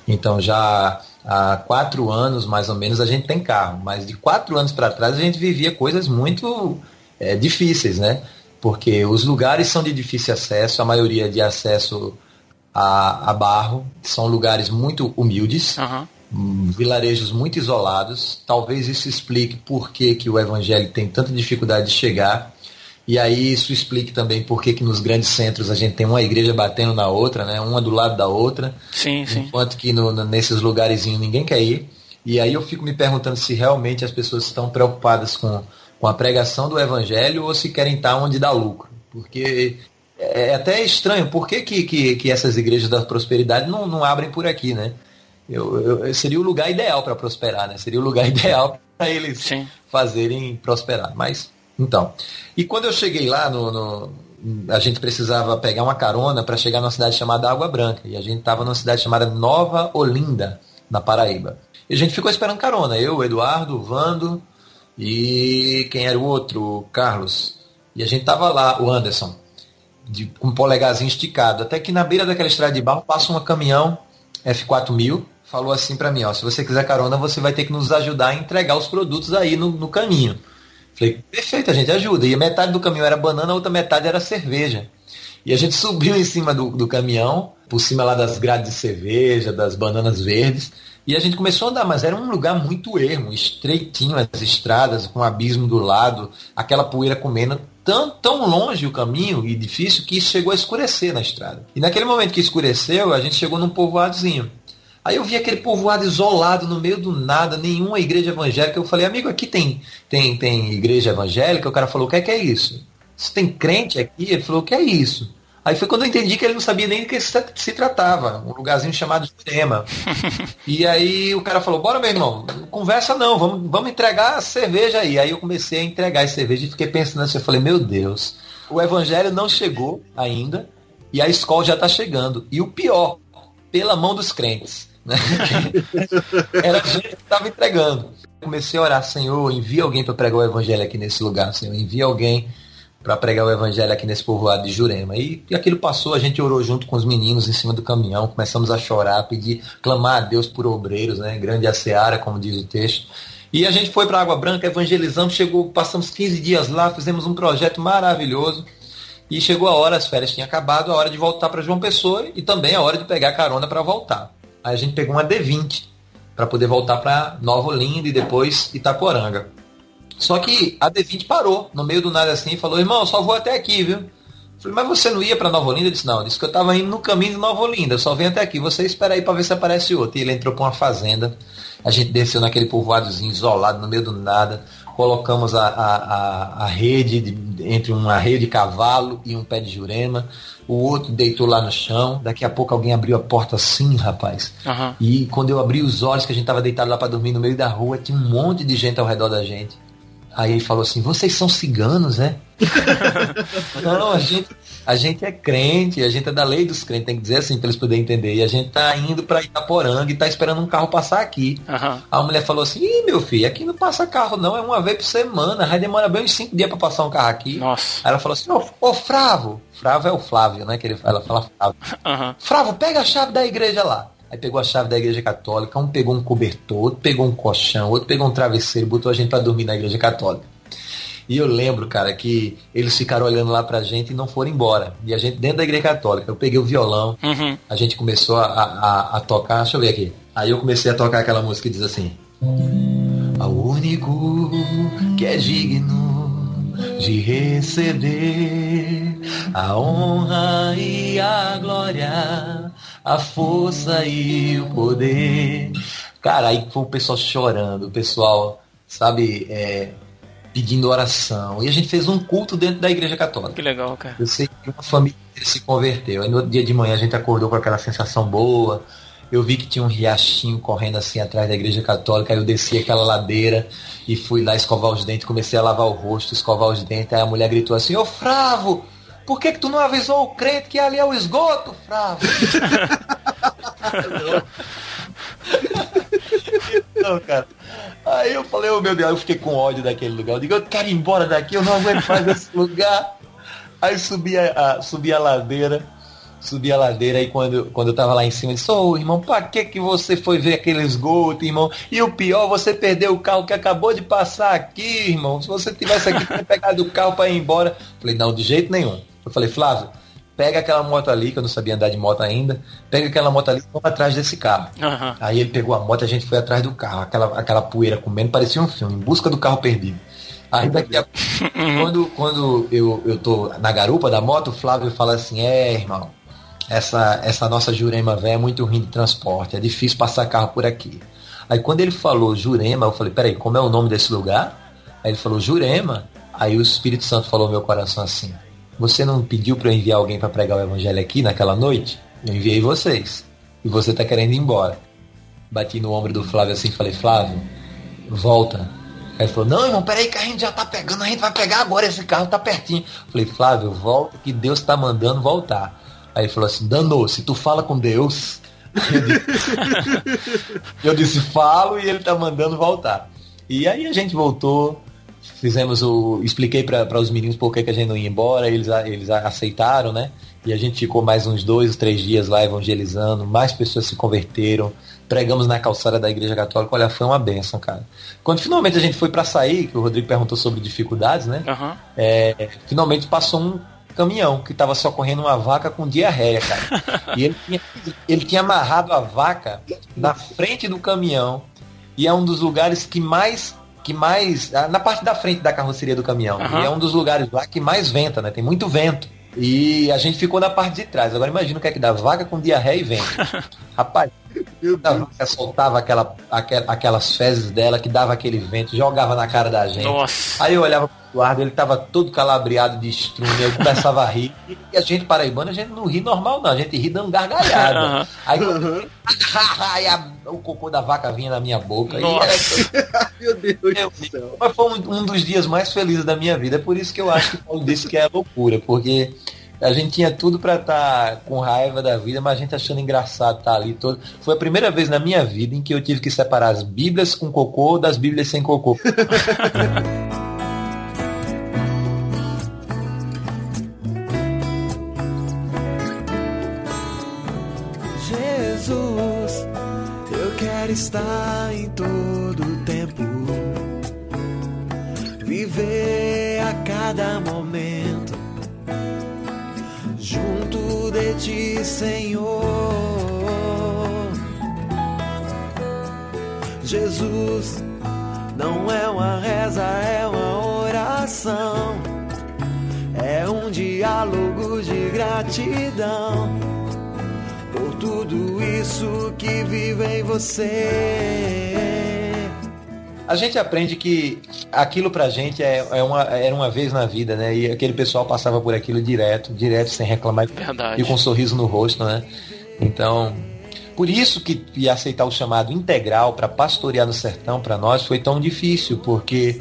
Então já há quatro anos, mais ou menos, a gente tem carro. Mas de quatro anos para trás a gente vivia coisas muito é, difíceis, né? Porque os lugares são de difícil acesso, a maioria de acesso a, a barro, são lugares muito humildes. Uhum vilarejos muito isolados. Talvez isso explique por que, que o evangelho tem tanta dificuldade de chegar. E aí isso explique também por que, que nos grandes centros a gente tem uma igreja batendo na outra, né? uma do lado da outra. Sim, sim. Enquanto que no, nesses lugarzinhos ninguém quer ir. E aí eu fico me perguntando se realmente as pessoas estão preocupadas com, com a pregação do evangelho ou se querem estar onde dá lucro. Porque é até estranho, por que, que, que, que essas igrejas da prosperidade não, não abrem por aqui, né? eu, eu, seria o lugar ideal para prosperar, né? Seria o lugar ideal para eles Sim. fazerem prosperar. Mas, então. E quando eu cheguei lá, no, no a gente precisava pegar uma carona para chegar numa cidade chamada Água Branca. E a gente estava numa cidade chamada Nova Olinda, na Paraíba. E a gente ficou esperando carona. Eu, o Eduardo, o Vando e quem era o outro? O Carlos. E a gente tava lá, o Anderson, de, com um polegarzinho esticado. Até que na beira daquela estrada de barro passa um caminhão F4000 falou assim para mim, ó, se você quiser carona, você vai ter que nos ajudar a entregar os produtos aí no, no caminho. Falei, perfeito, a gente ajuda. E metade do caminhão era banana, a outra metade era cerveja. E a gente subiu em cima do, do caminhão, por cima lá das grades de cerveja, das bananas verdes, e a gente começou a andar, mas era um lugar muito ermo, estreitinho, as estradas, com um abismo do lado, aquela poeira comendo, tão, tão longe o caminho e difícil que chegou a escurecer na estrada. E naquele momento que escureceu, a gente chegou num povoadozinho. Aí eu vi aquele povoado isolado no meio do nada, nenhuma igreja evangélica. Eu falei, amigo, aqui tem, tem, tem igreja evangélica? O cara falou, o que é, que é isso? Se tem crente aqui? Ele falou, o que é isso? Aí foi quando eu entendi que ele não sabia nem do que se, tratava, um lugarzinho chamado Jurema. e aí o cara falou, bora meu irmão, conversa não, vamos, vamos entregar a cerveja aí. Aí eu comecei a entregar a cerveja e fiquei pensando assim, eu falei, meu Deus, o evangelho não chegou ainda e a escola já está chegando. E o pior, pela mão dos crentes. Né? Era a gente que estava entregando. Comecei a orar, Senhor, envia alguém para pregar o evangelho aqui nesse lugar, Senhor, envia alguém para pregar o evangelho aqui nesse povoado de Jurema. E, e, aquilo passou, a gente orou junto com os meninos em cima do caminhão, começamos a chorar, pedir, clamar a Deus por obreiros, né? Grande a seara, como diz o texto. E a gente foi para Água Branca, evangelizamos, chegou, passamos 15 dias lá, fizemos um projeto maravilhoso. E chegou a hora, as férias tinham acabado, a hora de voltar para João Pessoa e também a hora de pegar carona para voltar. Aí a gente pegou uma D20 para poder voltar para Nova Olinda e depois Itaporanga. Só que a D20 parou no meio do nada assim e falou: irmão, só vou até aqui, viu? falei, mas você não ia para Nova Olinda? Ele disse: não, eu disse que eu estava indo no caminho de Nova Olinda, eu só venho até aqui. Você espera aí para ver se aparece outro. E ele entrou para uma fazenda. A gente desceu naquele povoadozinho isolado no meio do nada. Colocamos a, a, a, a rede de, entre uma rede de cavalo e um pé de jurema o outro deitou lá no chão. Daqui a pouco alguém abriu a porta assim, rapaz. Uhum. E quando eu abri os olhos, que a gente tava deitado lá para dormir no meio da rua, tinha um monte de gente ao redor da gente. Aí ele falou assim, vocês são ciganos, né? não, a gente, a gente é crente, a gente é da lei dos crentes, tem que dizer assim para eles poderem entender. E a gente tá indo para Itaporanga e tá esperando um carro passar aqui. Aham. A mulher falou assim, Ih, meu filho, aqui não passa carro não, é uma vez por semana, vai demorar bem uns cinco dias para passar um carro aqui. Nossa. Aí ela falou assim, ô, ô Fravo, Fravo é o Flávio, né? Que ele, ela fala Fravo. Aham. Fravo, pega a chave da igreja lá. Aí pegou a chave da igreja católica, um pegou um cobertor, outro pegou um colchão, outro pegou um travesseiro, botou a gente pra dormir na igreja católica. E eu lembro, cara, que eles ficaram olhando lá pra gente e não foram embora. E a gente dentro da igreja católica, eu peguei o violão, Uhum. a gente começou a, a, a tocar, deixa eu ver aqui. Aí eu comecei a tocar aquela música que diz assim: Ao único que é digno de receber a honra e a glória, a força e o poder. Cara, aí foi o pessoal chorando, o pessoal, sabe, é, pedindo oração. E a gente fez um culto dentro da igreja católica. Que legal, cara. Eu sei que uma família se converteu. Aí no dia de manhã a gente acordou com aquela sensação boa. Eu vi que tinha um riachinho correndo assim atrás da igreja católica. Aí eu desci aquela ladeira e fui lá escovar os dentes. Comecei a lavar o rosto, escovar os dentes. Aí a mulher gritou assim: Ô Fravo, por que, que tu não avisou o crente que ali é o esgoto, Fravo? não, cara. Aí eu falei, oh meu Deus, eu fiquei com ódio daquele lugar. Eu digo, eu quero ir embora daqui, eu não aguento mais esse lugar. Aí subi a, a- subi a ladeira, subi a ladeira e quando, quando eu tava lá em cima, eu disse, ô irmão, pra que que você foi ver aquele esgoto, irmão? E o pior, você perdeu o carro que acabou de passar aqui, irmão. Se você tivesse aqui, teria pegado o carro pra ir embora. Falei, não, de jeito nenhum. Eu falei, Flávio, pega aquela moto ali, que eu não sabia andar de moto ainda, pega aquela moto ali e vamos atrás desse carro. Aham. Aí ele pegou a moto e a gente foi atrás do carro, aquela, aquela poeira comendo, parecia um filme, em busca do carro perdido. Aí daqui a quando, quando eu, eu tô na garupa da moto, o Flávio fala assim, é, irmão, essa, essa nossa Jurema velha é muito ruim de transporte, é difícil passar carro por aqui. Aí quando ele falou Jurema, eu falei, peraí, como é o nome desse lugar? Aí ele falou, Jurema. Aí o Espírito Santo falou no meu coração assim, você não pediu para eu enviar alguém para pregar o evangelho aqui naquela noite? Eu enviei vocês. E você tá querendo ir embora. Bati no ombro do Flávio assim falei, Flávio, volta. Aí ele falou, não, irmão, peraí que a gente já tá pegando, a gente vai pegar agora, esse carro tá pertinho. Falei, Flávio, volta que Deus tá mandando voltar. Aí ele falou assim, danou, se tu fala com Deus. Eu disse, eu disse, falo e ele tá mandando voltar. E aí a gente voltou, fizemos o. Expliquei para os meninos por que, que a gente não ia embora, eles, eles aceitaram, né? E a gente ficou mais uns dois, três dias lá evangelizando, mais pessoas se converteram, pregamos na calçada da igreja católica, olha, foi uma benção, cara. Quando finalmente a gente foi para sair, que o Rodrigo perguntou sobre dificuldades, né? Aham. É, finalmente passou um caminhão que estava socorrendo uma vaca com diarreia, cara. E ele tinha, ele tinha amarrado a vaca na frente do caminhão e é um dos lugares que mais que mais na parte da frente da carroceria do caminhão. Aham. E é um dos lugares lá que mais venta, né? Tem muito vento. E a gente ficou na parte de trás. Agora imagina o que é que dá vaca com diarreia e vento. Rapaz, Meu a Deus. vaca soltava aquela, aquel- aquelas fezes dela que dava aquele vento, jogava na cara da gente. Nossa. Aí eu olhava pro Eduardo, ele tava todo calabriado de estrume, eu começava a rir. E a gente paraibana, a gente não ri normal, não, a gente ri dando gargalhada. Aham. Aí eu- Aí a- o cocô da vaca vinha na minha boca. E Nossa. era- Meu Deus Meu do céu. mas foi um, um dos dias mais felizes da minha vida. É por isso que eu acho que o Paulo disse que é loucura, porque a gente tinha tudo pra estar com raiva da vida, mas a gente achando engraçado estar ali todo. Foi a primeira vez na minha vida em que eu tive que separar as Bíblias com cocô das Bíblias sem cocô. Jesus, eu quero estar em todo tempo, viver a cada momento de ti, Senhor. Jesus, não é uma reza, é uma oração, é um diálogo de gratidão por tudo isso que vive em você. A gente aprende que aquilo pra gente é, é uma, era uma vez na vida, né? E aquele pessoal passava por aquilo direto, direto, sem reclamar Verdade. e com um sorriso no rosto, né? Então, por isso que e aceitar o chamado integral para pastorear no sertão para nós foi tão difícil, porque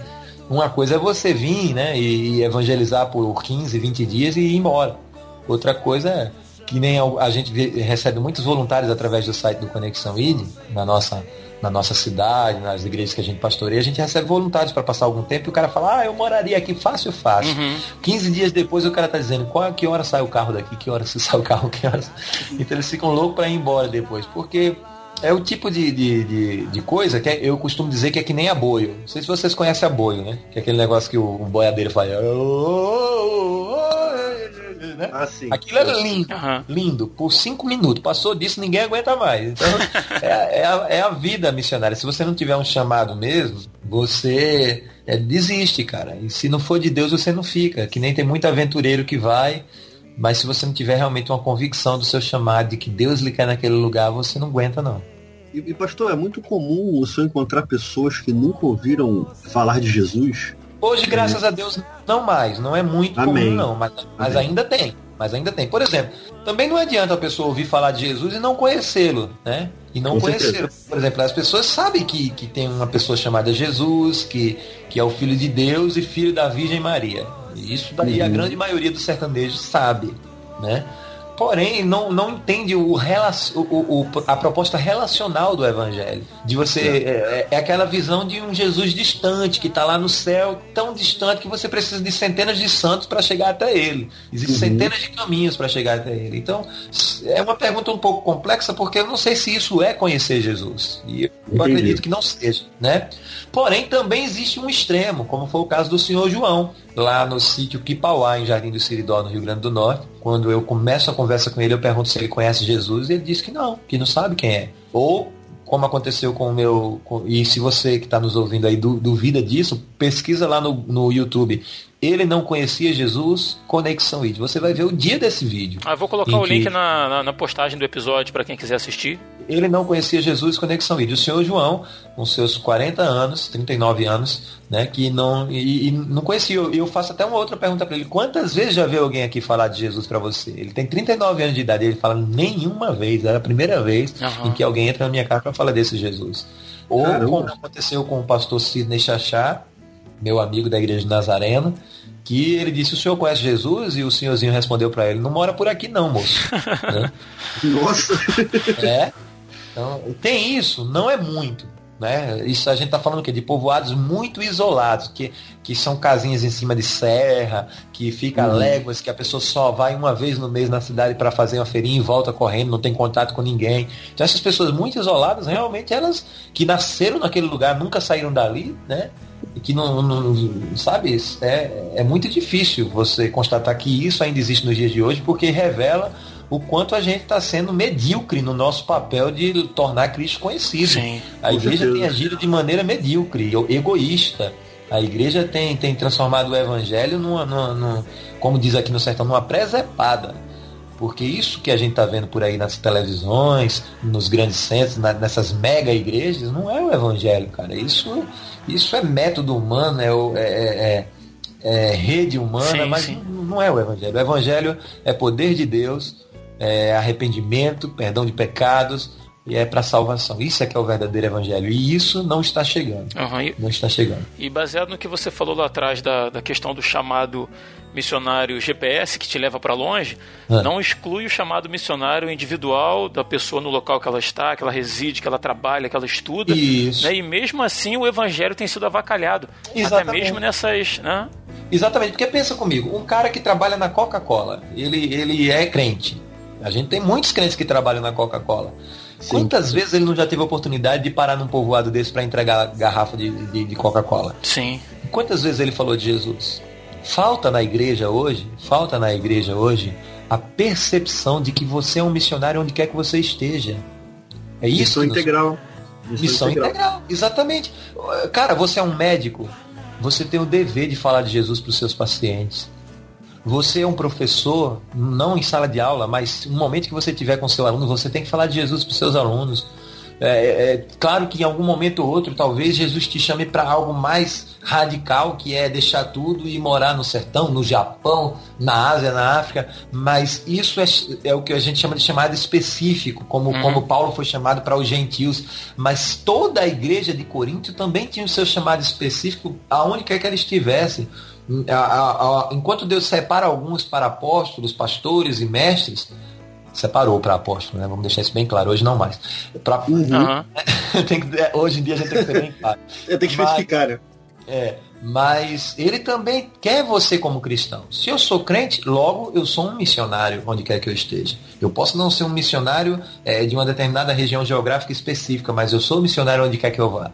Uma coisa é você vir, né, e evangelizar por 15, 20 dias e ir embora. Outra coisa é que nem a, gente recebe muitos voluntários através do site do Conexão ID, na nossa, na nossa cidade, nas igrejas que a gente pastoreia, a gente recebe voluntários para passar algum tempo e o cara fala, ah, eu moraria aqui fácil, fácil. 15 dias depois o cara tá dizendo, qual, que hora sai o carro daqui, que hora se sai o carro, que hora... Então eles ficam loucos para ir embora depois, porque é o tipo de, de, de, de coisa que é- eu costumo dizer que é que nem aboio. Não sei se vocês conhecem aboio, né? Que é aquele negócio que o, o boiadeiro faz. Né? Assim. Aquilo é lindo, Aham. lindo, por cinco minutos. Passou disso, ninguém aguenta mais. Então, é, é a, é a vida missionária. Se você não tiver um chamado mesmo, você é, desiste, cara. E se não for de Deus, você não fica. Que nem tem muito aventureiro que vai, mas se você não tiver realmente uma convicção do seu chamado, de que Deus lhe quer naquele lugar, você não aguenta, não. E, e, pastor, é muito comum o senhor encontrar pessoas que nunca ouviram falar de Jesus. Hoje, graças a Deus, não mais. Não é muito Amém. comum, não. Mas, mas ainda tem. Mas ainda tem. Por exemplo, também não adianta a pessoa ouvir falar de Jesus e não conhecê-lo, né? E não conhecê-lo. Por exemplo, as pessoas sabem que, que tem uma pessoa chamada Jesus, que, que é o Filho de Deus e filho da Virgem Maria. Isso daí a Uhum. grande maioria dos sertanejos sabe, né? Porém, não, não entende o, o, o- a proposta relacional do Evangelho. De você. É, é aquela visão de um Jesus distante, que está lá no céu, tão distante que você precisa de centenas de santos para chegar até ele. Existem Uhum. centenas de caminhos para chegar até ele. Então, é uma pergunta um pouco complexa, porque eu não sei se isso é conhecer Jesus. E eu Entendi. acredito que não seja, né? Porém, também existe um extremo, como foi o caso do senhor João, lá no sítio Quipauá, em Jardim do Siridó, no Rio Grande do Norte. Quando eu começo a conversa com ele, eu pergunto se ele conhece Jesus, e ele diz que não, que não sabe quem é. Ou, como aconteceu com o meu. com- e se você que está nos ouvindo aí du- duvida disso, pesquisa lá no, no YouTube. Ele não conhecia Jesus, Conexão ID. Você vai ver o dia desse vídeo. Ah, vou colocar o link que- na, na, na postagem do episódio para quem quiser assistir. Ele não conhecia Jesus Conexão Vídeo. O senhor João, com seus 40 anos, 39 anos, né, que não e, e não conhecia. E eu faço até uma outra pergunta para ele. Quantas vezes já veio alguém aqui falar de Jesus para você? Ele tem 39 anos de idade, e ele fala nenhuma vez, era a primeira vez Aham. em que alguém entra na minha casa para falar desse Jesus. Ou Caramba. como aconteceu com o pastor Sidney Chachá, meu amigo da igreja de Nazareno, que ele disse: "O senhor conhece Jesus?" e o senhorzinho respondeu para ele: "Não mora por aqui não, moço." Né? Nossa! É. Então, tem isso, não é muito. Né? Isso a gente está falando o quê? De povoados muito isolados, que, que são casinhas em cima de serra, que fica a léguas, que a pessoa só vai uma vez no mês na cidade para fazer uma feirinha e volta correndo, não tem contato com ninguém. Então essas pessoas muito isoladas, realmente elas que nasceram naquele lugar, nunca saíram dali, né? E que não, não sabe, é, é muito difícil você constatar que isso ainda existe nos dias de hoje, porque revela o quanto a gente está sendo medíocre no nosso papel de tornar Cristo conhecido. Sim. A igreja tem agido de maneira medíocre, egoísta. A igreja tem, tem transformado o evangelho numa, numa- numa- como diz aqui no sertão, numa presepada. Porque isso que a gente está vendo por aí nas televisões, nos grandes centros, na- nessas mega igrejas, não é o evangelho, cara. Isso, isso é método humano, é, é- é- é- é rede humana, Sim, mas sim. Não, não é o evangelho. O evangelho é poder de Deus, é arrependimento, perdão de pecados e é para salvação. Isso é que é o verdadeiro evangelho. E isso não está chegando. Aham, e- Não está chegando. E baseado no que você falou lá atrás da, da questão do chamado missionário GPS que te leva para longe, É. não exclui o chamado missionário individual da pessoa no local que ela está, que ela reside, que ela trabalha, que ela estuda. Isso. Né? E mesmo assim o evangelho tem sido avacalhado. Até Exatamente. mesmo nessas. Né? Exatamente, porque pensa comigo, um cara que trabalha na Coca-Cola, ele, ele é crente. A gente tem muitos crentes que trabalham na Coca-Cola. Quantas vezes ele não já teve a oportunidade de parar num povoado desse para entregar garrafa de, de, de Coca-Cola? Sim. Quantas vezes ele falou de Jesus? Falta na igreja hoje, falta na igreja hoje a percepção de que você é um missionário onde quer que você esteja. É isso. Missão integral. Missão integral. exatamente. Cara, você é um médico, você tem o dever de falar de Jesus para os seus pacientes. Você é um professor, não em sala de aula, mas no momento que você tiver com seu aluno, você tem que falar de Jesus para os seus alunos. É, é, claro que em algum momento ou outro, talvez Jesus te chame para algo mais radical, que é deixar tudo e morar no sertão, no Japão, na Ásia, na África, mas isso é, é o que a gente chama de chamado específico, como, uhum. como Paulo foi chamado para os gentios. Mas toda a igreja de Corinto também tinha o seu chamado específico, aonde quer que ela estivesse. A, a, a, enquanto Deus separa alguns para apóstolos, pastores e mestres, separou para apóstolo, né? Vamos deixar isso bem claro. Hoje não mais. Pra... Uhum. tem que, é, hoje em dia a gente tem que ser bem claro. Eu tenho que especificar, né? É, mas ele também quer você como cristão. Se eu sou crente, logo eu sou um missionário onde quer que eu esteja. Eu posso não ser um missionário é, de uma determinada região geográfica específica, mas eu sou missionário onde quer que eu vá.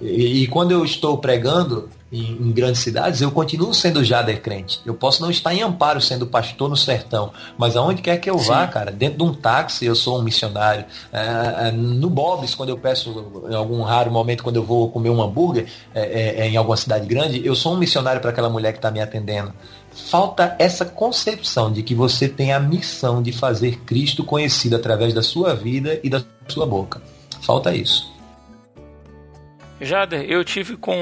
E, e quando eu estou pregando em, em, grandes cidades, eu continuo sendo Jader crente. Eu posso não estar em Amparo sendo pastor no sertão, mas aonde quer que eu vá, Sim. cara, dentro de um táxi eu sou um missionário. É, é, no Bob's, quando eu peço, em algum raro momento, quando eu vou comer um hambúrguer é, é, é em alguma cidade grande, eu sou um missionário para aquela mulher que está me atendendo. Falta essa concepção de que você tem a missão de fazer Cristo conhecido através da sua vida e da sua boca. Falta isso. Jader, eu tive com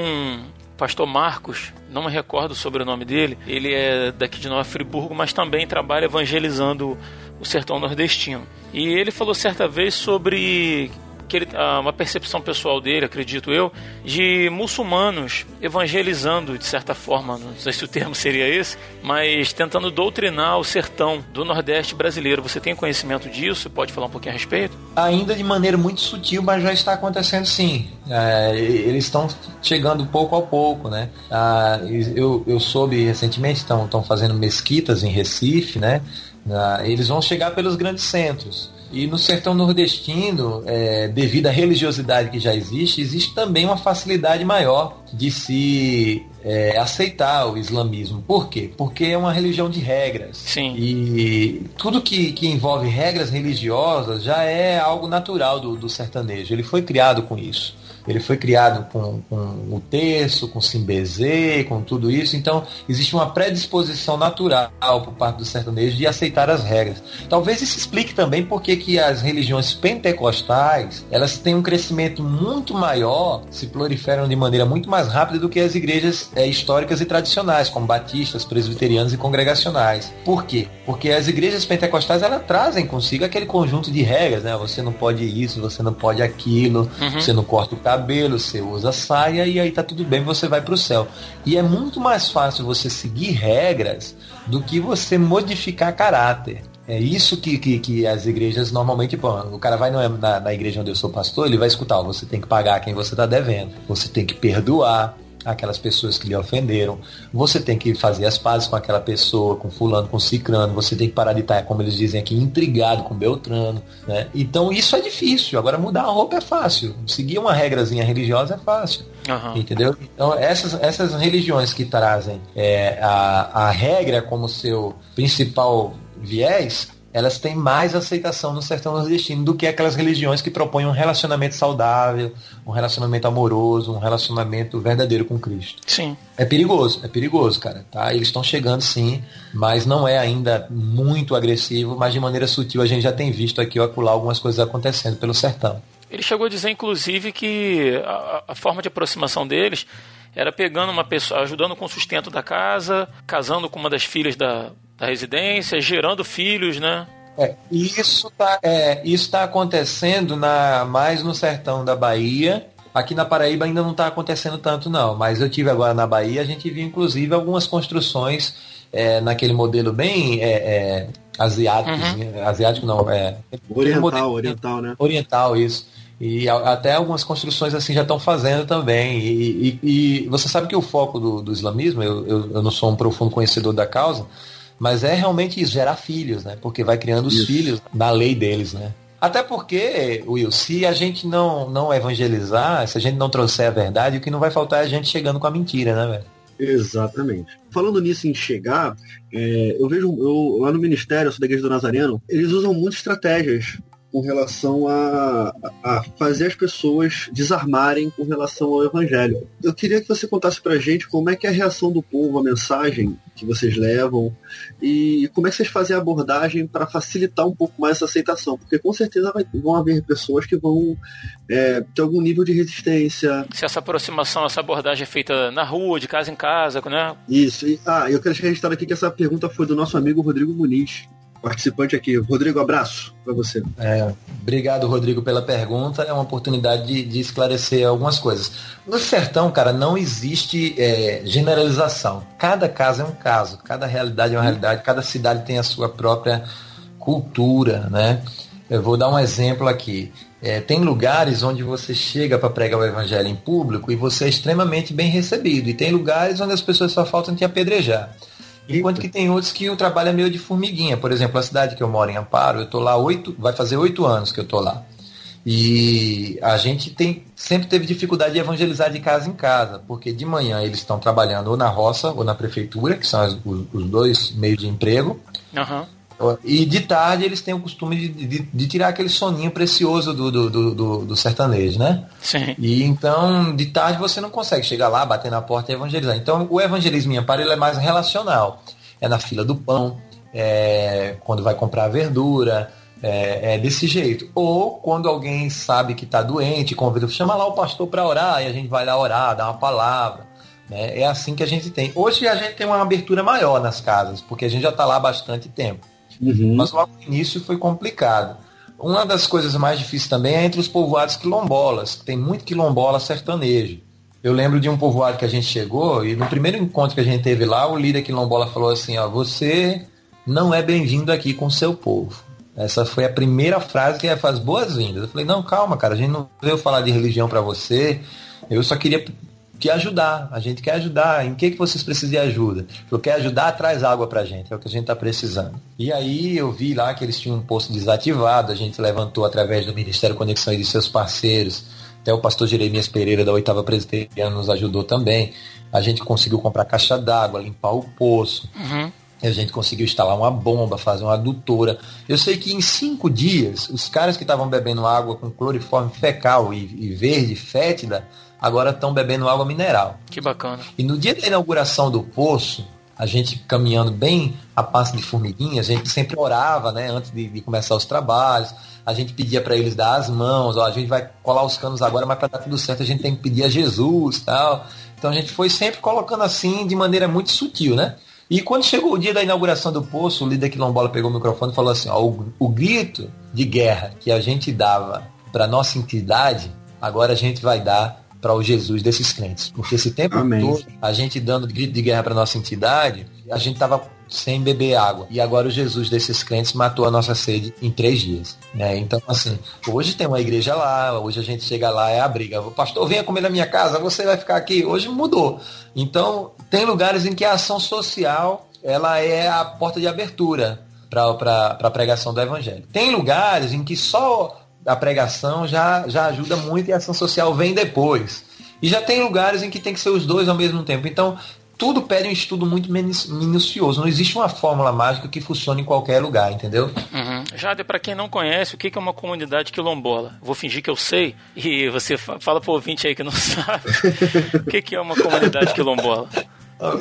pastor Marcos, não me recordo sobre o nome dele. Ele é daqui de Nova Friburgo, mas também trabalha evangelizando o sertão nordestino. E ele falou certa vez sobre que ele, ah, uma percepção pessoal dele, acredito eu, de muçulmanos evangelizando de certa forma, não sei se o termo seria esse, mas tentando doutrinar o sertão do Nordeste brasileiro. Você tem conhecimento disso? Pode falar um pouquinho a respeito? Ainda de maneira muito sutil, mas já está acontecendo sim. É, eles estão chegando pouco a pouco, né? Ah, eu, eu soube recentemente, estão, fazendo mesquitas em Recife, né? Ah, eles vão chegar pelos grandes centros. E no sertão nordestino, é, devido à religiosidade que já existe, existe também uma facilidade maior de se é, aceitar o islamismo. Por quê? Porque é uma religião de regras. Sim. E tudo que, que envolve regras religiosas já é algo natural do, do sertanejo. Ele foi criado com isso. Ele foi criado com, com o terço, com simbezê, com tudo isso. Então, existe uma predisposição natural por parte do sertanejo de aceitar as regras. Talvez isso explique também porque que as religiões pentecostais, elas têm um crescimento muito maior, se proliferam de maneira muito mais rápida do que as igrejas é, históricas e tradicionais, como batistas, presbiterianos e congregacionais. Por quê? Porque as igrejas pentecostais, elas trazem consigo aquele conjunto de regras, né? Você não pode isso, você não pode aquilo, uhum. você não corta o cabelo, cabelo, você usa saia e aí tá tudo bem, você vai para o céu. E é muito mais fácil você seguir regras do que você modificar caráter. É isso que, que, que as igrejas normalmente. Pô, o cara vai na, na igreja onde eu sou pastor, ele vai escutar: ó, você tem que pagar quem você está devendo, você tem que perdoar, aquelas pessoas que lhe ofenderam. Você tem que fazer as pazes com aquela pessoa, com fulano, com cicrano. Você tem que parar de estar, como eles dizem aqui, intrigado com Beltrano. Né? Então isso é difícil. Agora mudar a roupa é fácil. Seguir uma regrazinha religiosa é fácil. Uhum. Entendeu? Então essas, essas religiões que trazem é, a, a regra como seu principal viés, elas têm mais aceitação no sertão nordestino do que aquelas religiões que propõem um relacionamento saudável, um relacionamento amoroso, um relacionamento verdadeiro com Cristo. Sim. É perigoso, é perigoso, cara, tá? Eles estão chegando sim, mas não é ainda muito agressivo, mas de maneira sutil a gente já tem visto aqui acolá algumas coisas acontecendo pelo sertão. Ele chegou a dizer, inclusive, que a, a forma de aproximação deles era pegando uma pessoa, ajudando com o sustento da casa, casando com uma das filhas da, da residência, gerando filhos, né? É, isso está é, isso tá acontecendo na, mais no sertão da Bahia. Aqui na Paraíba ainda não está acontecendo tanto, não. Mas eu tive agora na Bahia, a gente viu inclusive algumas construções é, naquele modelo bem é, é asiático, uhum. asiático não, é oriental, modelo, oriental, né? Oriental, isso. E até algumas construções assim já estão fazendo também. E, e, e, você sabe que o foco do, do islamismo, eu, eu, eu não sou um profundo conhecedor da causa, mas é realmente isso, gerar filhos, né? Porque vai criando os isso. filhos na lei deles, né? Até porque, Will, se a gente não, não evangelizar, se a gente não trouxer a verdade, o que não vai faltar é a gente chegando com a mentira, né, velho? Exatamente. Falando nisso em chegar, é, eu vejo eu, lá no Ministério, eu sou da Igreja do Nazareno, eles usam muitas estratégias com relação a, a fazer as pessoas desarmarem com relação ao evangelho. Eu queria que você contasse pra gente como é que é a reação do povo, a mensagem que vocês levam e como é que vocês fazem a abordagem para facilitar um pouco mais essa aceitação, porque com certeza vai, vão haver pessoas que vão é, ter algum nível de resistência. Se essa aproximação, essa abordagem é feita na rua, de casa em casa, né? Isso. E, ah, eu quero deixar registrado aqui que essa pergunta foi do nosso amigo Rodrigo Muniz, participante aqui. Rodrigo, abraço para você. É, obrigado, Rodrigo, pela pergunta. É uma oportunidade de, de esclarecer algumas coisas. No sertão, cara, não existe é, generalização. Cada caso é um caso, cada realidade é uma realidade, cada cidade tem a sua própria cultura, né? Eu vou dar um exemplo aqui. É, tem lugares onde você chega para pregar o evangelho em público e você é extremamente bem recebido. E tem lugares onde as pessoas só faltam te apedrejar. Enquanto que tem outros que o trabalho é meio de formiguinha. Por exemplo, a cidade que eu moro em Amparo, eu tô lá oito, vai fazer oito anos que eu tô lá. E a gente tem sempre teve dificuldade de evangelizar de casa em casa, porque de manhã eles estão trabalhando ou na roça ou na prefeitura, que são os, os, dois meios de emprego. Uhum. E de tarde eles têm o costume de, de, de tirar aquele soninho precioso do, do, do, do, sertanejo, né? Sim. E então, de tarde você não consegue chegar lá, bater na porta e evangelizar. Então, o evangelismo em Amparo ele é mais relacional. É na fila do pão, é quando vai comprar verdura, é, é, desse jeito. Ou quando alguém sabe que está doente, convida, chama lá o pastor para orar, e a gente vai lá orar, dar uma palavra. Né? É assim que a gente tem. Hoje a gente tem uma abertura maior nas casas, porque a gente já está lá há bastante tempo. Uhum. Mas logo no início foi complicado. Uma das coisas mais difíceis também é entre os povoados quilombolas, que tem muito quilombola sertanejo. Eu lembro de um povoado que a gente chegou e no primeiro encontro que a gente teve lá, o líder quilombola falou assim, ó, você não é bem-vindo aqui com seu povo. Essa foi a primeira frase que faz boas-vindas. Eu falei, não, calma, cara, a gente não veio falar de religião para você. Eu só queria que ajudar. A gente quer ajudar. Em que, que vocês precisam de ajuda? Eu quero ajudar, traz água pra gente. É o que a gente está precisando. E aí eu vi lá que eles tinham um posto desativado. A gente levantou através do Ministério Conexão e de seus parceiros. Até o pastor Jeremias Pereira da oitava presbiteriana nos ajudou também. A gente conseguiu comprar caixa d'água, limpar o poço. Uhum. A gente conseguiu instalar uma bomba, fazer uma adutora. Eu sei que em cinco dias, os caras que estavam bebendo água com cloriforme fecal e, e verde, fétida, agora estão bebendo água mineral. Que bacana. E no dia da inauguração do poço, a gente caminhando bem a passo de formiguinha, a gente sempre orava, né, antes de, de começar os trabalhos. A gente pedia para eles dar as mãos, ó, a gente vai colar os canos agora, mas para dar tudo certo a gente tem que pedir a Jesus, tal. Então a gente foi sempre colocando assim de maneira muito sutil, né? E quando chegou o dia da inauguração do poço, o líder quilombola pegou o microfone e falou assim: ó, o, o grito de guerra que a gente dava para nossa entidade, agora a gente vai dar para o Jesus desses crentes. Porque esse tempo Amém. todo, a gente dando grito de guerra para nossa entidade, a gente tava sem beber água. E agora o Jesus desses crentes matou a nossa sede em três dias. Né? Então, assim, hoje tem uma igreja lá, hoje a gente chega lá, é a briga. O pastor, venha comer na minha casa, você vai ficar aqui. Hoje mudou. Então, tem lugares em que a ação social ela é a porta de abertura para a pregação do evangelho. Tem lugares em que só a pregação já, já ajuda muito e a ação social vem depois. E já tem lugares em que tem que ser os dois ao mesmo tempo. Então, tudo pede um estudo muito minucioso. Não existe uma fórmula mágica que funcione em qualquer lugar, entendeu? Uhum. Jade, para quem não conhece, o que é uma comunidade quilombola? Vou fingir que eu sei e você fala para o ouvinte aí que não sabe. o que é uma comunidade quilombola?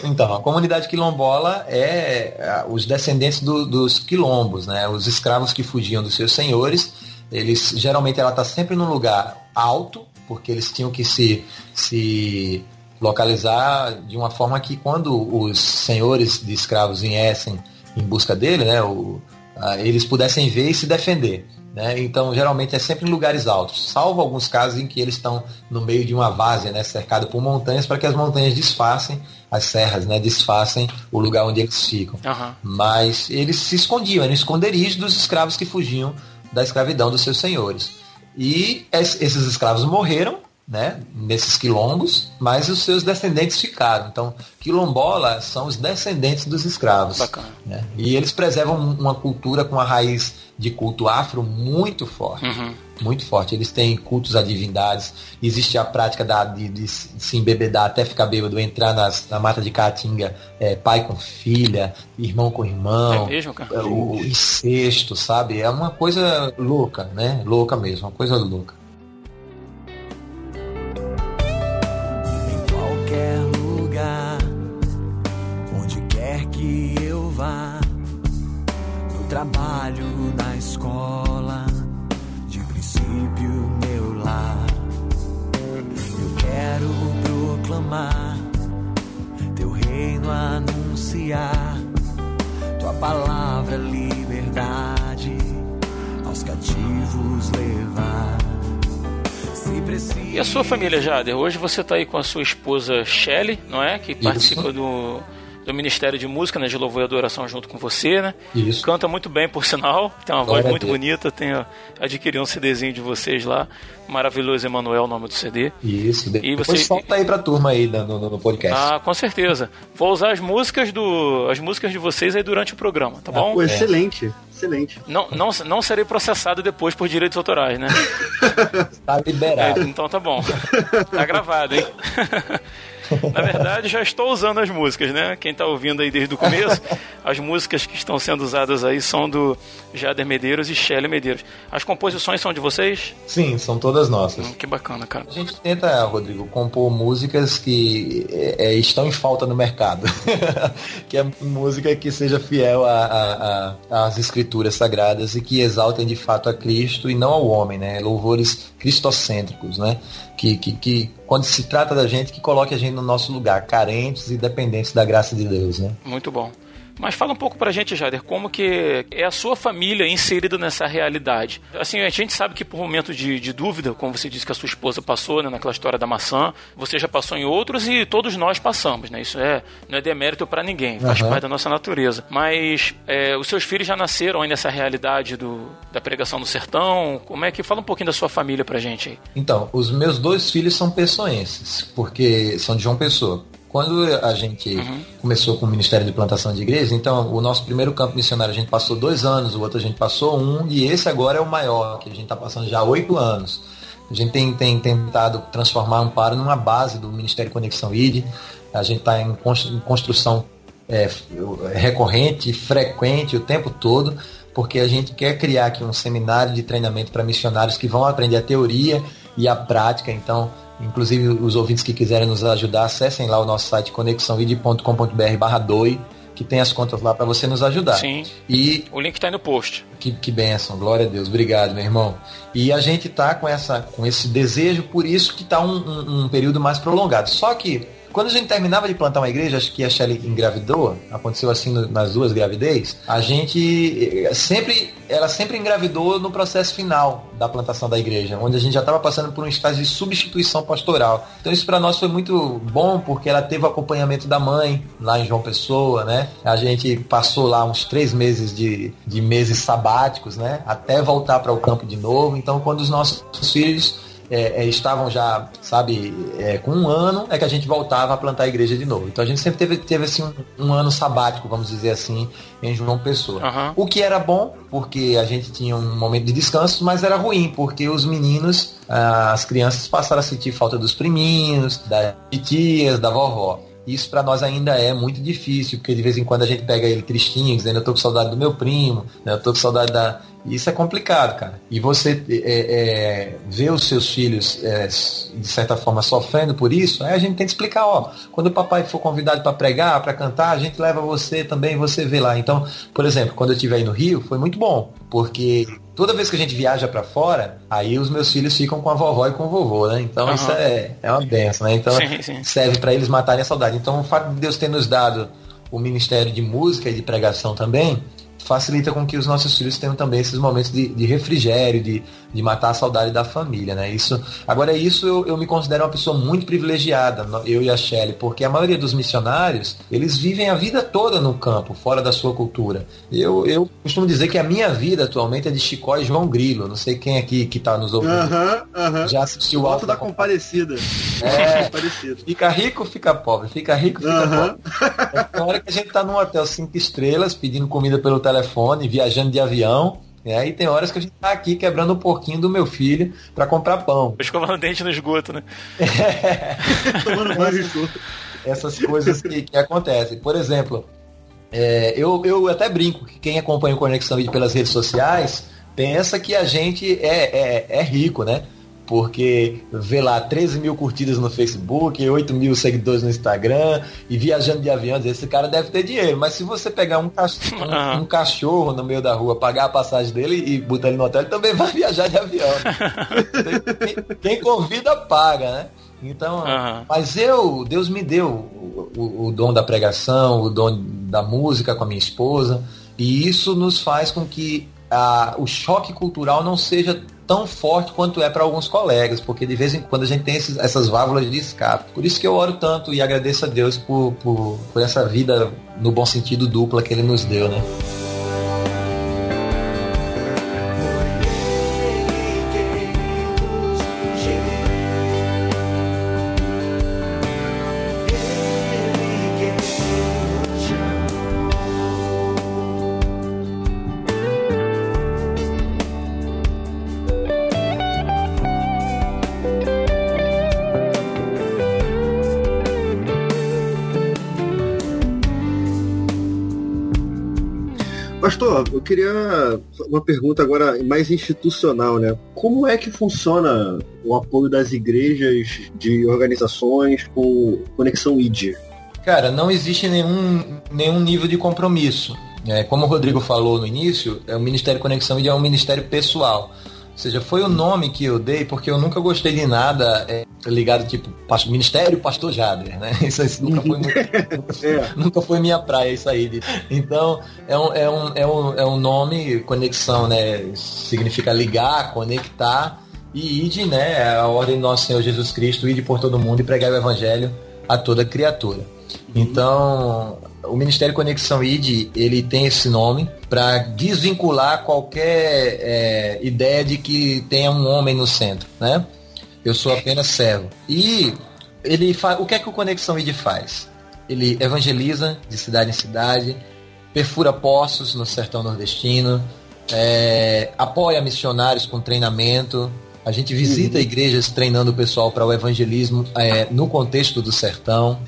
Então, a comunidade quilombola é, é os descendentes do, dos quilombos, né? Os escravos que fugiam dos seus senhores eles geralmente ela está sempre num lugar alto, porque eles tinham que se, se localizar de uma forma que quando os senhores de escravos viessem em busca dele, né, o, a, eles pudessem ver e se defender. Né? Então, geralmente é sempre em lugares altos, salvo alguns casos em que eles estão no meio de uma várzea, né, cercado por montanhas, para que as montanhas disfarcem as serras, né, disfarcem o lugar onde eles ficam. Uhum. Mas eles se escondiam, eram esconderijos dos escravos que fugiam da escravidão dos seus senhores. E esses escravos morreram, né, nesses quilombos, mas os seus descendentes ficaram. Então, quilombola são os descendentes dos escravos. Né? E eles preservam uma cultura com a raiz de culto afro muito forte. Uhum. Muito forte. Eles têm cultos a divindades. Existe a prática da, de, de se embebedar até ficar bêbado, entrar nas, na mata de caatinga, é, pai com filha, irmão com irmão. É mesmo, cara? O, o incesto, sabe? É uma coisa louca, né? Louca mesmo, uma coisa louca. Proclamar teu reino anunciar, tua palavra liberdade aos cativos levar. E a sua família, Jader? Hoje você está aí com a sua esposa Shelley, não é? Que participa do, do Ministério de Música, né? De Louvor e Adoração junto com você, né? Isso. Canta muito bem, por sinal. Tem uma Glória voz muito bonita. Tenho adquiri um CDzinho de vocês lá. Maravilhoso Emanuel, o nome do CD. Isso. E Depois você- solta aí pra turma aí no, no, no podcast. Ah, com certeza. Vou usar as músicas do as músicas de vocês aí durante o programa, tá bom? Pô, excelente, excelente. Não, não, não serei processado depois por direitos autorais, né? Tá É, liberado. então tá bom. Tá gravado, hein? Na verdade, já estou usando as músicas, né? Quem tá ouvindo aí desde o começo, as músicas que estão sendo usadas aí são do Jader Medeiros e Shelley Medeiros. As composições são de vocês? Sim, são todas nossas. Hum, que bacana, cara. A gente tenta, Rodrigo, compor músicas que é, é, estão em falta no mercado. que é música que seja fiel às escrituras sagradas e que exaltem de fato a Cristo e não ao homem, né? Louvores cristocêntricos, né? Que, que, que quando se trata da gente, que coloque a gente no nosso lugar, carentes e dependentes da graça de Deus, né? Muito bom. Mas fala um pouco pra gente, Jader, como que é a sua família inserida nessa realidade? Assim, a gente sabe que por momento de, de dúvida, como você disse que a sua esposa passou, né, naquela história da maçã, você já passou em outros e todos nós passamos, né? Isso é, não é demérito pra ninguém, faz Aham. parte da nossa natureza. Mas é, os seus filhos já nasceram aí nessa realidade do, da pregação no sertão? Como é que... Fala um pouquinho da sua família pra gente aí. Então, os meus dois filhos são pessoenses, porque são de João Pessoa. Quando a gente começou com o Ministério de Plantação de Igrejas, então o nosso primeiro campo missionário a gente passou dois anos, o outro a gente passou um, e esse agora é o maior, que a gente está passando já há oito anos. A gente tem, tem tentado transformar Amparo numa base do Ministério Conexão ID. A gente está em construção é, recorrente, frequente o tempo todo, porque a gente quer criar aqui um seminário de treinamento para missionários que vão aprender a teoria e a prática. Então, inclusive os ouvintes que quiserem nos ajudar, acessem lá o nosso site conexãovid.com.br barra doi, que tem as contas lá para você nos ajudar. Sim. E O link tá aí no post. que, que bênção, glória a Deus, obrigado, meu irmão. E a gente tá com, essa, com esse desejo, por isso que tá um, um- um período mais prolongado. Só que, quando a gente terminava de plantar uma igreja, acho que a Shelly engravidou, aconteceu assim nas duas gravidez, a gente eh, sempre, ela sempre engravidou no processo final da plantação da igreja, onde a gente já estava passando por um estágio de substituição pastoral. Então isso para nós foi muito bom, porque ela teve o acompanhamento da mãe lá em João Pessoa, né? A gente passou lá uns três meses de, de meses sabáticos, né? Até voltar para o campo de novo. Então quando os nossos filhos é, é, estavam já, sabe, é, com um ano é que a gente voltava a plantar a igreja de novo. Então a gente sempre teve, teve assim, um, um ano sabático, vamos dizer assim, em João Pessoa. Aham. O que era bom, porque a gente tinha um momento de descanso, mas era ruim, porque os meninos, ah, as crianças passaram a sentir falta dos priminhos, das tias, da vovó. Isso para nós ainda é muito difícil, porque de vez em quando a gente pega ele tristinho, dizendo eu tô com saudade do meu primo, né, eu tô com saudade da. Isso é complicado, cara. E você é, é, ver os seus filhos, é, de certa forma, sofrendo por isso, aí a gente tem que explicar, ó, quando o papai for convidado para pregar, para cantar, a gente leva você também, você vê lá. Então, por exemplo, quando eu estive aí no Rio, foi muito bom, porque toda vez que a gente viaja para fora, aí os meus filhos ficam com a vovó e com o vovô, né? Então Aham. isso é, é uma benção, né? Então Sim, sim. serve para eles matarem a saudade. Então o fato de Deus ter nos dado o ministério de música e de pregação também facilita com que os nossos filhos tenham também esses momentos de, de refrigério, de, de matar a saudade da família, né? Isso, agora isso eu, eu me considero uma pessoa muito privilegiada, eu e a Shelley, porque a maioria dos missionários, eles vivem a vida toda no campo, fora da sua cultura. Eu, eu costumo dizer que a minha vida atualmente é de Chicó e João Grilo, não sei quem aqui que está nos ouvindo. Aham, aham. Já assistiu o Alto da Compadecida? comparecida. É. Fica rico, fica pobre. Fica rico, fica Aham. pobre. Na hora que a gente tá num hotel cinco estrelas, pedindo comida pelo telefone, viajando de avião, E aí tem horas que a gente tá aqui quebrando um porquinho do meu filho para comprar pão. Escovando dente no esgoto, né? É. Tomando banho chuva. Essas coisas que, que acontecem. Por exemplo, é, eu, eu até brinco que quem acompanha o Conexão Vídeo pelas redes sociais pensa que a gente é, é, é rico, né? Porque vê lá 13 mil curtidas no Facebook, 8 mil seguidores no Instagram e viajando de avião, esse cara deve ter dinheiro. Mas se você pegar um cachorro, um, cachorro no meio da rua, pagar a passagem dele e botar ele no hotel, ele também vai viajar de avião. Né? quem, quem convida, paga, né? Então, Aham. mas eu, Deus me deu o, o- o dom da pregação, o dom da música com a minha esposa, e isso nos faz com que a- o choque cultural não seja tão forte quanto é para alguns colegas, porque de vez em quando a gente tem esses- essas válvulas de escape. Por isso que eu oro tanto e agradeço a Deus por, por, por essa vida, no bom sentido, dupla que Ele nos deu, né? Queria uma pergunta agora mais institucional, né? Como é que funciona o apoio das igrejas, de organizações com Conexão ID? Cara, não existe nenhum, nenhum nível de compromisso. É, como o Rodrigo falou no início, é o Ministério Conexão Mídia é um ministério pessoal. Ou seja, foi o nome que eu dei porque eu nunca gostei de nada é, ligado tipo Ministério Pastor Jader, né? Isso, isso nunca foi muito, É. nunca foi minha praia isso aí. de- Então, é um, é, um, é, um, é um nome, conexão, né? Significa ligar, conectar. E ide, né? A ordem do nosso Senhor Jesus Cristo, ide por todo mundo e pregar o Evangelho a toda criatura. Então, o Ministério Conexão ID, ele tem esse nome para desvincular qualquer é, ideia de que tenha um homem no centro, né? Eu sou apenas servo. E ele fa... o que é que o Conexão ID faz? Ele evangeliza de cidade em cidade, perfura poços no sertão nordestino, é, apoia missionários com treinamento. A gente visita igrejas treinando o pessoal para o evangelismo é, no contexto do sertão.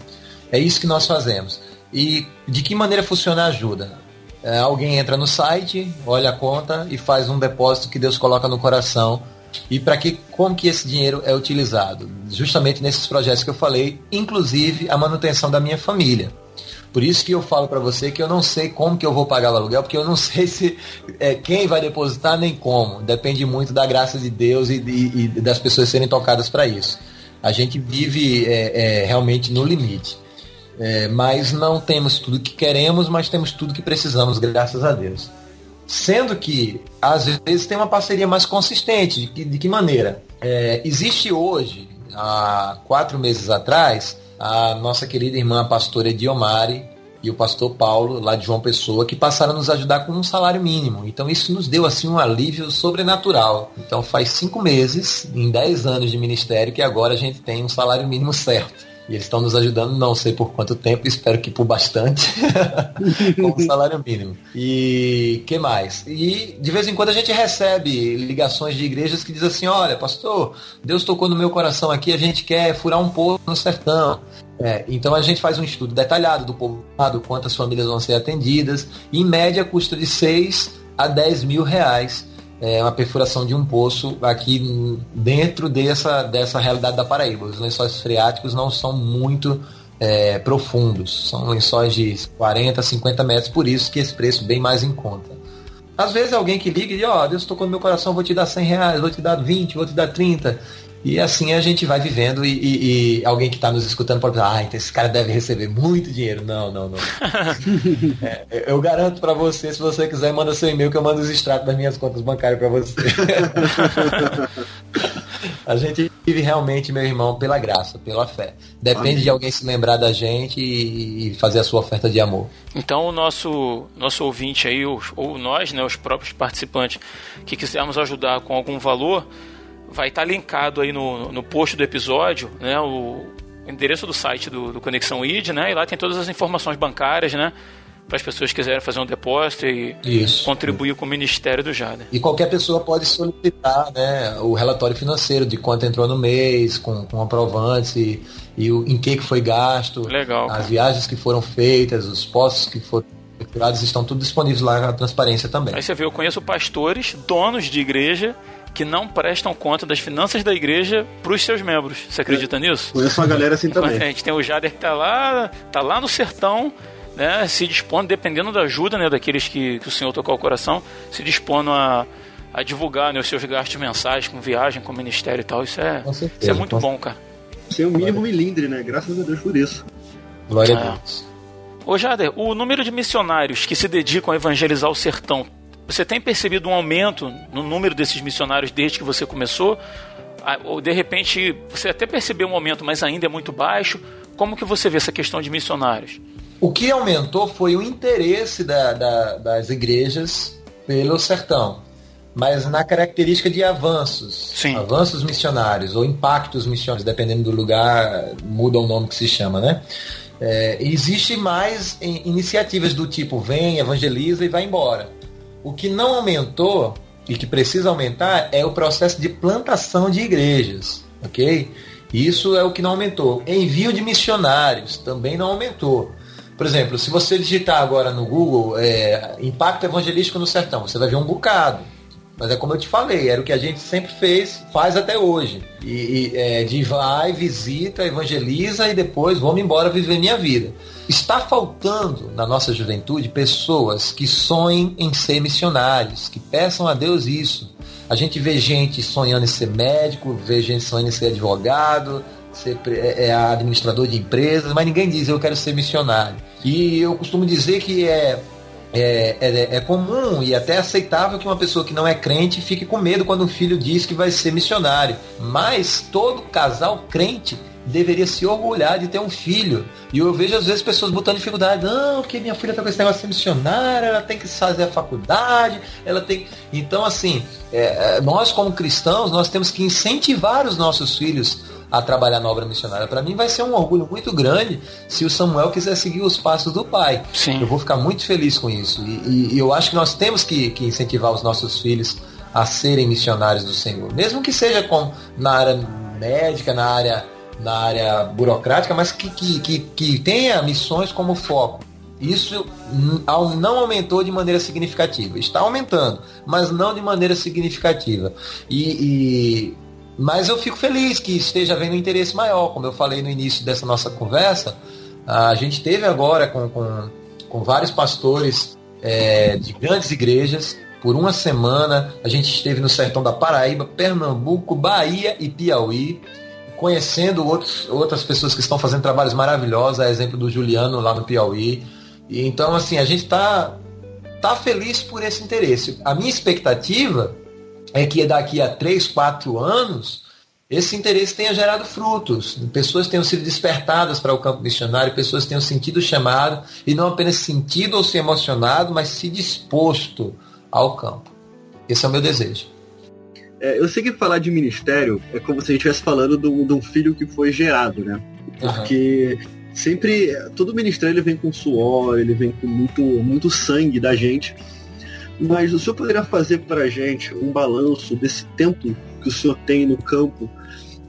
É isso que nós fazemos. E de que maneira funciona a ajuda? É, alguém entra no site, olha a conta e faz um depósito que Deus coloca no coração. E para que como que esse dinheiro é utilizado? Justamente nesses projetos que eu falei, inclusive a manutenção da minha família. Por isso que eu falo para você que eu não sei como que eu vou pagar o aluguel, porque eu não sei se é, quem vai depositar nem como. Depende muito da graça de Deus e, e- e das pessoas serem tocadas para isso. A gente vive é, é, realmente no limite. É, mas não temos tudo que queremos, mas temos tudo que precisamos, graças a Deus. Sendo que, às vezes, tem uma parceria mais consistente. De que, de que maneira? É, existe hoje, há quatro meses atrás, a nossa querida irmã a pastora Ediomari e o pastor Paulo, lá de João Pessoa, que passaram a nos ajudar com um salário mínimo. Então isso nos deu assim um alívio sobrenatural. Então faz cinco meses, em dez anos de ministério, que agora a gente tem um salário mínimo certo. E eles estão nos ajudando, não sei por quanto tempo, espero que por bastante, com o salário mínimo. E que mais? E de vez em quando a gente recebe ligações de igrejas que dizem assim, olha, pastor, Deus tocou no meu coração aqui, a gente quer furar um pouco no sertão. É, então a gente faz um estudo detalhado do povoado, quantas famílias vão ser atendidas, e em média custa de 6 a 10 mil reais é, uma perfuração de um poço aqui dentro dessa, dessa realidade da Paraíba. Os lençóis freáticos não são muito é, profundos, são lençóis de 40, 50 metros, por isso que esse preço bem mais em conta. Às vezes alguém que liga e diz, ó, Deus tocou no meu coração, vou te dar 100 reais, vou te dar 20, vou te dar 30. E assim a gente vai vivendo e, e- e alguém que está nos escutando pode pensar, ah, então esse cara deve receber muito dinheiro. Não, não, não. É, eu garanto para você, se você quiser, manda seu e-mail que eu mando os extratos das minhas contas bancárias para você. a gente vive realmente, meu irmão, pela graça, pela fé. Depende Amém. de alguém se lembrar da gente e, e fazer a sua oferta de amor. Então o nosso, nosso ouvinte aí, os- ou nós, né, os próprios participantes, que quisermos ajudar com algum valor, vai estar linkado aí no, no post do episódio, né, o endereço do site do, do Conexão ID, né, e lá tem todas as informações bancárias, né, para as pessoas que quiserem fazer um depósito e Isso. contribuir com o Ministério do Jader. E qualquer pessoa pode solicitar né, o relatório financeiro de quanto entrou no mês, com, com comprovantes e, e o, em que, que foi gasto, Legal, as viagens que foram feitas, os postos que foram efetuados, estão tudo disponíveis lá na transparência também. Aí você vê, eu conheço pastores, donos de igreja, que não prestam conta das finanças da igreja para os seus membros. Você acredita nisso? Conheço uma galera assim Enquanto também. A gente tem o Jader que tá lá, tá lá no sertão, né, se dispondo, dependendo da ajuda, né, daqueles que, que o Senhor tocou o coração, se dispondo a, a divulgar né, os seus gastos mensais com viagem, com ministério e tal. Isso é, certeza, isso é muito com- bom, cara. Sem o mínimo milindre, né? Graças a Deus por isso. Glória a Deus. Ô Jader, o número de missionários que se dedicam a evangelizar o sertão, você tem percebido um aumento no número desses missionários desde que você começou? Ah, Ou de repente você até percebeu um aumento, mas ainda é muito baixo? Como que você vê essa questão de missionários? O que aumentou foi o interesse da- da- das igrejas pelo sertão, mas na característica de avanços, Sim. avanços missionários ou impactos missionários, dependendo do lugar, muda o nome que se chama, né? É, existe mais in- iniciativas do tipo vem, evangeliza e vai embora. O que não aumentou e que precisa aumentar é o processo de plantação de igrejas, ok? Isso é o que não aumentou. Envio de missionários também não aumentou. Por exemplo, se você digitar agora no Google é, impacto evangelístico no sertão, você vai ver um bocado. Mas é como eu te falei, era o que a gente sempre fez, faz até hoje. E, e, é, de vai, visita, evangeliza e depois vamos embora viver minha vida. Está faltando na nossa juventude pessoas que sonhem em ser missionários, que peçam a Deus isso. A gente vê gente sonhando em ser médico, vê gente sonhando em ser advogado, ser é, é administrador de empresas, mas ninguém diz eu quero ser missionário. E eu costumo dizer que é é, é, é comum e até aceitável que uma pessoa que não é crente fique com medo quando um filho diz que vai ser missionário. Mas todo casal crente deveria se orgulhar de ter um filho. E eu vejo às vezes pessoas botando dificuldade. Não, porque minha filha está com esse negócio de ser missionária, ela tem que fazer a faculdade, ela tem. Então, assim, é, é, nós como cristãos, nós temos que incentivar os nossos filhos a trabalhar na obra missionária. Para mim vai ser um orgulho muito grande se o Samuel quiser seguir os passos do pai. Sim. Eu vou ficar muito feliz com isso. E, e- e eu acho que nós temos que, que incentivar os nossos filhos a serem missionários do Senhor. Mesmo que seja com, na área médica, na área, na área burocrática, mas que, que, que, que tenha missões como foco. Isso não aumentou de maneira significativa. Está aumentando, mas não de maneira significativa. E, e- mas eu fico feliz que esteja havendo um interesse maior. Como eu falei no início dessa nossa conversa, a gente teve agora com, com, com vários pastores é, de grandes igrejas. Por uma semana a gente esteve no sertão da Paraíba, Pernambuco, Bahia e Piauí, conhecendo outros, outras pessoas que estão fazendo trabalhos maravilhosos, a exemplo do Juliano lá no Piauí. E então, assim, a gente está tá feliz por esse interesse. A minha expectativa é que daqui a 3, 4 anos esse interesse tenha gerado frutos. Pessoas tenham sido despertadas para o campo missionário, pessoas tenham sentido chamado, e não apenas sentido ou se emocionado, mas se disposto ao campo. Esse é o meu desejo. É, eu sei que falar de ministério é como se a gente estivesse falando de um filho que foi gerado, né? Porque sempre, todo ministério ele vem com suor, ele vem com muito, muito sangue da gente. Mas o senhor poderia fazer para a gente um balanço desse tempo que o senhor tem no campo,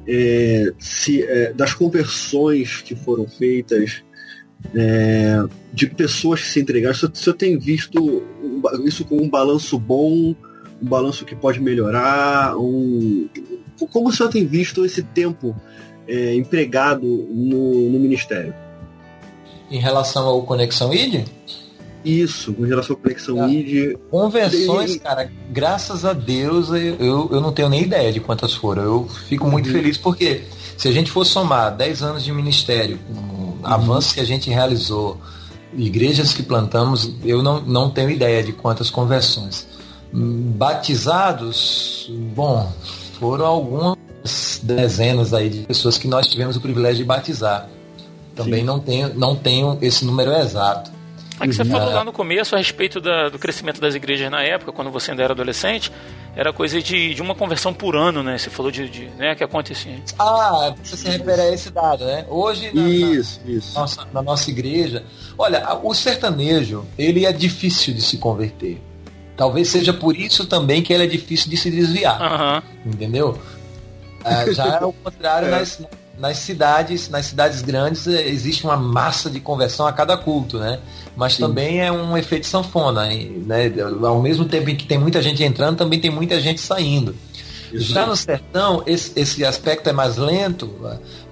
é, se, é, das conversões que foram feitas, é, de pessoas que se entregaram. O senhor, o senhor tem visto isso com um balanço bom, um balanço que pode melhorar? Um... Como o senhor tem visto esse tempo é, empregado no, no ministério? Em relação ao Conexão ID, Isso, com relação à conexão Ah. ID. conversões, E- cara, graças a Deus eu, eu, não tenho nem ideia de quantas foram. Eu fico muito Uhum. feliz porque se a gente for somar 10 anos de ministério, com avanços que a gente realizou, igrejas que plantamos, eu não, não tenho ideia de quantas conversões. Batizados, bom, foram algumas dezenas aí de pessoas que nós tivemos o privilégio de batizar. Também Sim. não tenho, não tenho esse número exato. É que você falou lá no começo a respeito da, do crescimento das igrejas na época, quando você ainda era adolescente, era coisa de, de uma conversão por ano, né? Você falou de, de né, que acontecia. Ah, você se refere a esse dado, né? Hoje, na, Isso, isso. nossa, na nossa igreja, olha, o sertanejo, ele é difícil de se converter. Talvez seja por isso também que ele é difícil de se desviar. Aham. entendeu? Ah, já é o contrário É. nas, nas cidades, nas cidades grandes existe uma massa de conversão a cada culto, né? Mas Sim. também é um efeito sanfona, né? Ao mesmo tempo em que tem muita gente entrando, também tem muita gente saindo. Isso Já no sertão, esse, esse aspecto é mais lento.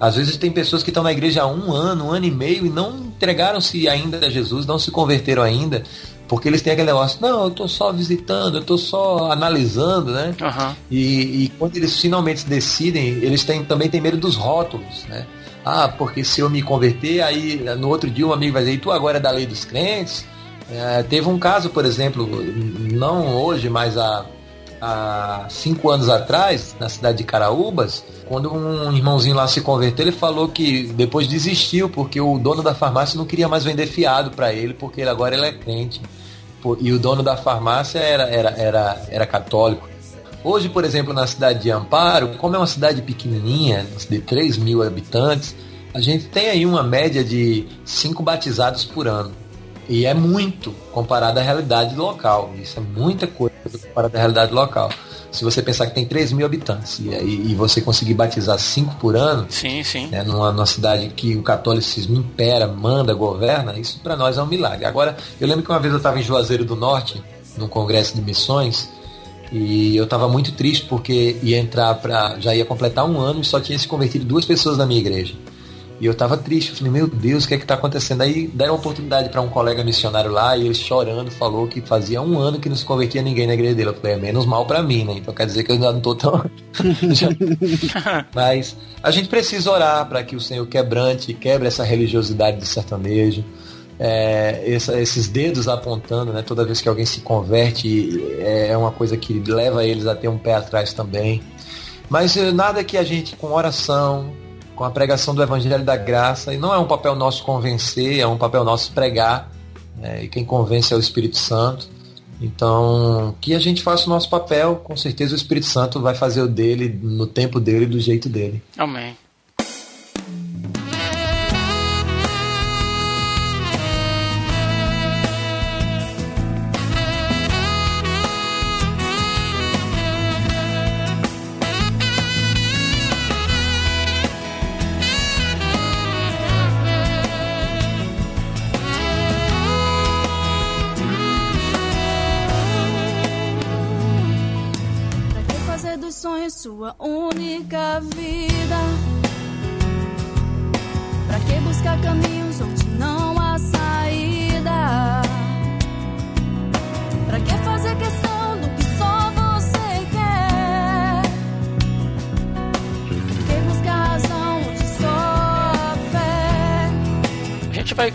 Às vezes tem pessoas que estão na igreja há um ano, um ano e meio e não entregaram-se ainda a Jesus, não se converteram ainda, porque eles têm aquele negócio, não, eu estou só visitando, eu estou só analisando, né? Aham. E, e quando eles finalmente decidem, eles têm, também têm medo dos rótulos, né? Ah, porque se eu me converter, aí no outro dia um amigo vai dizer, e tu agora é da lei dos crentes? É, teve um caso, por exemplo, não hoje, mas há, há cinco anos atrás, na cidade de Caraúbas, quando um irmãozinho lá se converteu, ele falou que depois desistiu, porque o dono da farmácia não queria mais vender fiado para ele, porque ele, agora ele é crente. E o dono da farmácia era, era, era, era católico. Hoje, por exemplo, na cidade de Amparo, como é uma cidade pequenininha, de 3 mil habitantes, a gente tem aí uma média de 5 batizados por ano. E é muito comparado à realidade local. Isso é muita coisa comparado à realidade local. Se você pensar que tem 3 mil habitantes e, e você conseguir batizar 5 por ano, Sim, sim. né, numa, numa cidade que o catolicismo impera, manda, governa, isso para nós é um milagre. Agora, eu lembro que uma vez eu estava em Juazeiro do Norte, num congresso de missões, e eu estava muito triste porque ia entrar para. já ia completar um ano e só tinha se convertido duas pessoas na minha igreja. E eu estava triste, eu falei, meu Deus, o que é que está acontecendo? Aí deram oportunidade para um colega missionário lá e ele chorando falou que fazia um ano que não se convertia ninguém na igreja dele. Eu falei, é menos mal para mim, né? Então quer dizer que eu ainda não tô tão. Mas a gente precisa orar para que o Senhor quebrante, quebre essa religiosidade do sertanejo, é, essa- esses dedos apontando, né? Toda vez que alguém se converte, é uma coisa que leva eles a ter um pé atrás também. Mas eh, nada que a gente, com oração, com a pregação do Evangelho da Graça, e não é um papel nosso convencer, é um papel nosso pregar, né? e quem convence é o Espírito Santo. Então, que a gente faça o nosso papel, com certeza o Espírito Santo vai fazer o dele, no tempo dele, do jeito dele. Amém.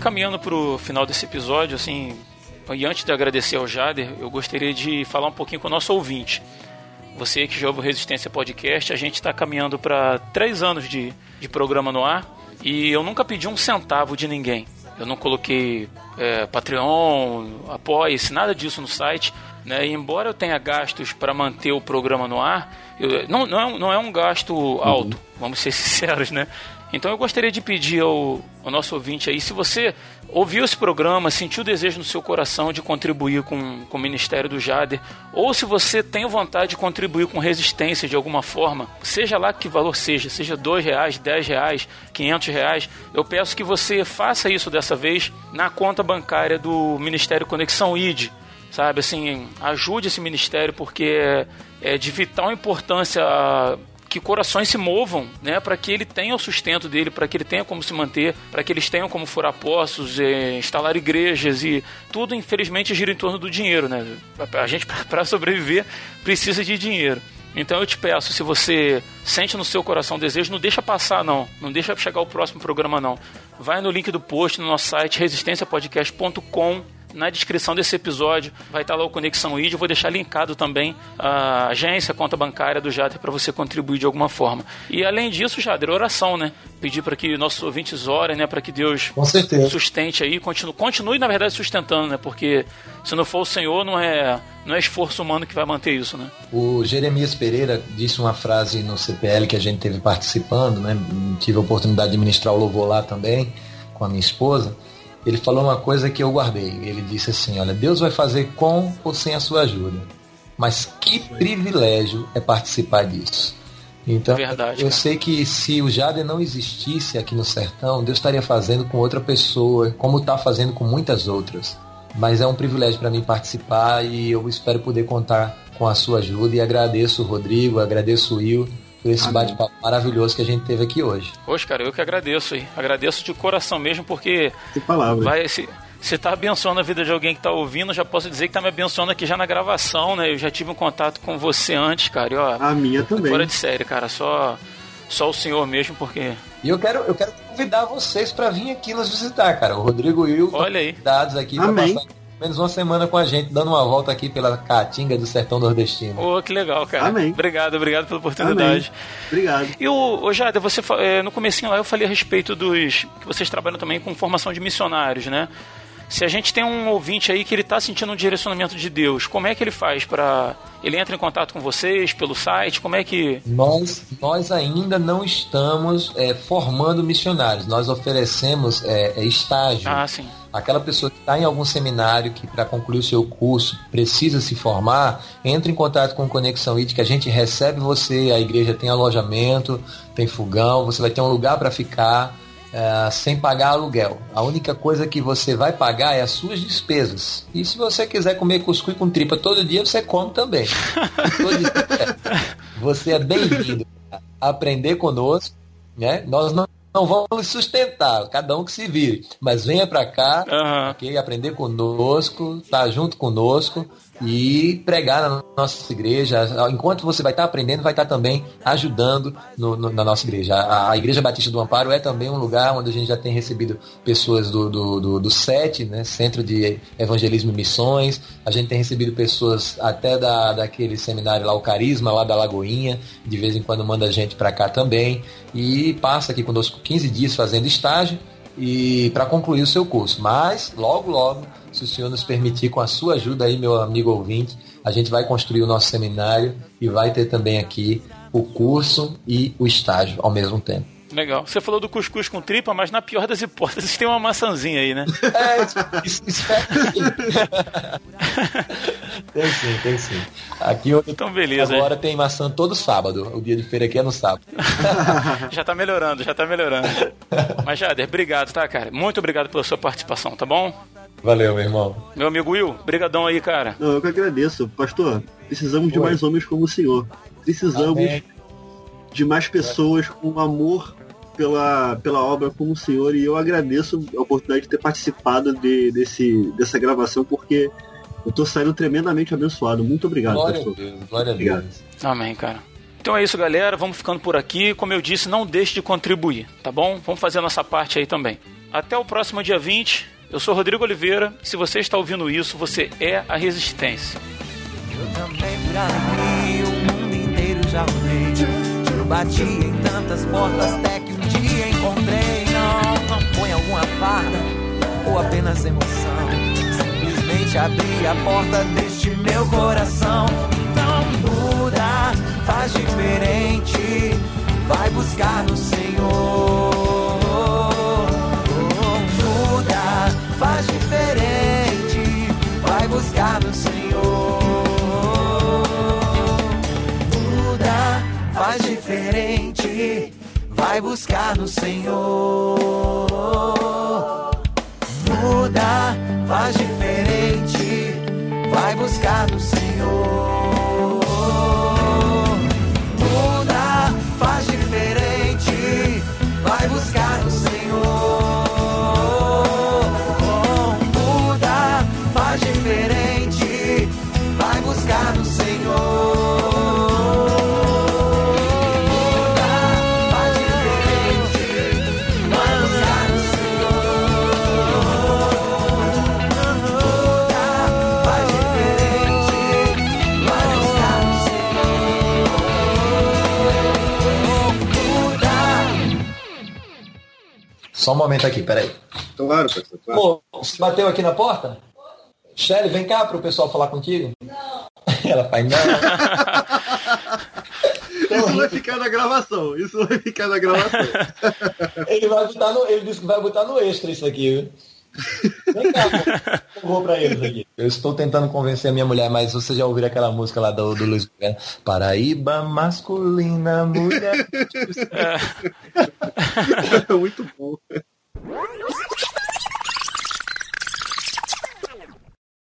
Caminhando pro final desse episódio, assim, e antes de agradecer ao Jader, eu gostaria de falar um pouquinho com o nosso ouvinte. Você que já ouve o Resistência Podcast, a gente está caminhando para três anos de, de programa no ar e eu nunca pedi um centavo de ninguém. Eu não coloquei é, Patreon, apoia-se, nada disso no site. Né? E embora eu tenha gastos para manter o programa no ar, eu- não, não, é não é um gasto alto, vamos ser sinceros, né? Então eu gostaria de pedir ao, ao nosso ouvinte aí, se você ouviu esse programa, sentiu o desejo no seu coração de contribuir com, com o Ministério do Jader, ou se você tem vontade de contribuir com resistência de alguma forma, seja lá que valor seja, seja dois reais, dez reais, quinhentos reais, eu peço que você faça isso dessa vez na conta bancária do Ministério Conexão ID sabe? Assim, ajude esse ministério porque é, é de vital importância que corações se movam, né, para que ele tenha o sustento dele, para que ele tenha como se manter, para que eles tenham como furar poços, eh, instalar igrejas e tudo, infelizmente, gira em torno do dinheiro, né? A gente para sobreviver precisa de dinheiro. Então eu te peço, se você sente no seu coração desejo, não deixa passar não, não deixa chegar o próximo programa não. Vai no link do post no nosso site resistenciapodcast.com Na descrição desse episódio vai estar lá o Conexão ID. Eu vou deixar linkado também a agência, a conta bancária do Jader para você contribuir de alguma forma. E além disso, Jader, oração, né? Pedir para que nossos ouvintes orem, né? Para que Deus sustente aí, continue, continue, na verdade, sustentando, né? Porque se não for o Senhor, não é, não é esforço humano que vai manter isso, né? O Jeremias Pereira disse uma frase no CPL que a gente teve participando, né? Tive a oportunidade de ministrar o louvor lá também com a minha esposa. Ele falou uma coisa que eu guardei. Ele disse assim: Olha, Deus vai fazer com ou sem a sua ajuda. Mas que privilégio é participar disso. Então, Verdade, eu cara. sei que se o Jader não existisse aqui no sertão, Deus estaria fazendo com outra pessoa, como está fazendo com muitas outras. Mas é um privilégio para mim participar e eu espero poder contar com a sua ajuda. E agradeço o Rodrigo, agradeço o Will por esse bate-papo maravilhoso que a gente teve aqui hoje. Poxa, cara, eu que agradeço aí. Agradeço de coração mesmo, porque Sem palavras. vai se se tá abençoando a vida de alguém que tá ouvindo, já posso dizer que tá me abençoando aqui já na gravação, né? Eu já tive um contato com você antes, cara. E, ó, A minha também. fora de série, cara, só só o senhor mesmo, porque E eu quero, eu quero convidar vocês para vir aqui nos visitar, cara. O Rodrigo e o Olha aí. convidados aqui para passar menos uma semana com a gente, dando uma volta aqui pela Caatinga do Sertão Nordestino. Ô, que legal, cara. Amém. Obrigado, obrigado pela oportunidade. Obrigado. E o, o Jada, você é, no comecinho lá eu falei a respeito dos que vocês trabalham também com formação de missionários, né? Se a gente tem um ouvinte aí que ele está sentindo um direcionamento de Deus, como é que ele faz para ele entra em contato com vocês pelo site? Como é que Nós, nós ainda não estamos é, formando missionários, nós oferecemos é, é, estágio. Ah, sim. Aquela pessoa que está em algum seminário que para concluir o seu curso precisa se formar, entre em contato com o Conexão ID que a gente recebe você, a igreja tem alojamento, tem fogão, você vai ter um lugar para ficar é, sem pagar aluguel. A única coisa que você vai pagar é as suas despesas. E se você quiser comer cuscuz com tripa todo dia, você come também. Você é bem-vindo a aprender conosco, né? Nós não não vamos sustentar, cada um que se vire. Mas venha para cá, Aham. ok? Aprender conosco, estar junto conosco e pregar na nossa igreja. Enquanto você vai estar aprendendo, vai estar também ajudando no- no- na nossa igreja. A, a Igreja Batista do Amparo é também um lugar onde a gente já tem recebido pessoas do, do, do, do SET, né? Centro de Evangelismo e Missões. A gente tem recebido pessoas até da, daquele seminário lá, o Carisma, lá da Lagoinha. De vez em quando manda gente para cá também. E passa aqui conosco 15 dias fazendo estágio e para concluir o seu curso. Mas logo, logo, se o senhor nos permitir, com a sua ajuda aí, meu amigo ouvinte, a gente vai construir o nosso seminário e vai ter também aqui o curso e o estágio ao mesmo tempo. Legal. Você falou do cuscuz com tripa, mas na pior das hipóteses tem uma maçãzinha aí, né? É, isso, isso é... tem sim, tem sim. Aqui onde Então, beleza. agora tem maçã todo sábado. O dia de feira aqui é no sábado. Já tá melhorando, já tá melhorando. Mas, Jader, obrigado, tá, cara? Muito obrigado pela sua participação, tá bom? Valeu, meu irmão. Meu amigo Will, brigadão aí, cara. Não, eu que agradeço. Pastor, precisamos de Oi. mais homens como o senhor. Precisamos Amém. de mais pessoas com amor pela, pela obra como o senhor. E eu agradeço a oportunidade de ter participado de, desse, dessa gravação, porque eu tô saindo tremendamente abençoado. Muito obrigado, Glória a pastor. Deus, glória a Obrigado. Deus. Amém, cara. Então é isso, galera. Vamos ficando por aqui. Como eu disse, não deixe de contribuir, tá bom? Vamos fazer a nossa parte aí também. Até o próximo dia 20. Eu sou Rodrigo Oliveira. Se você está ouvindo isso, você é a Resistência. Eu também por aí, o mundo inteiro já rodei. Eu bati em tantas portas até que um dia encontrei. Não, não foi alguma farda ou apenas emoção. Simplesmente abri a porta deste meu coração. Então muda, faz diferente. Vai buscar no Senhor. Vai buscar no Senhor. Muda, faz diferente. Vai buscar no Senhor. Muda, faz diferente. Vai buscar no Senhor. Só um momento aqui, peraí. Claro, pastor, claro. Pô, você bateu aqui na porta? Shelly, vem cá pro pessoal falar contigo. Não. Ela faz, não. Isso vai ficar na gravação. Isso vai ficar na gravação. Ele vai botar no. Ele disse que vai botar no extra isso aqui, viu? Vem cá, eu vou pra eles aqui. Eu estou tentando convencer a minha mulher, mas você já ouviu aquela música lá do, do Luiz Guilherme? Paraíba masculina, mulher. É muito bom.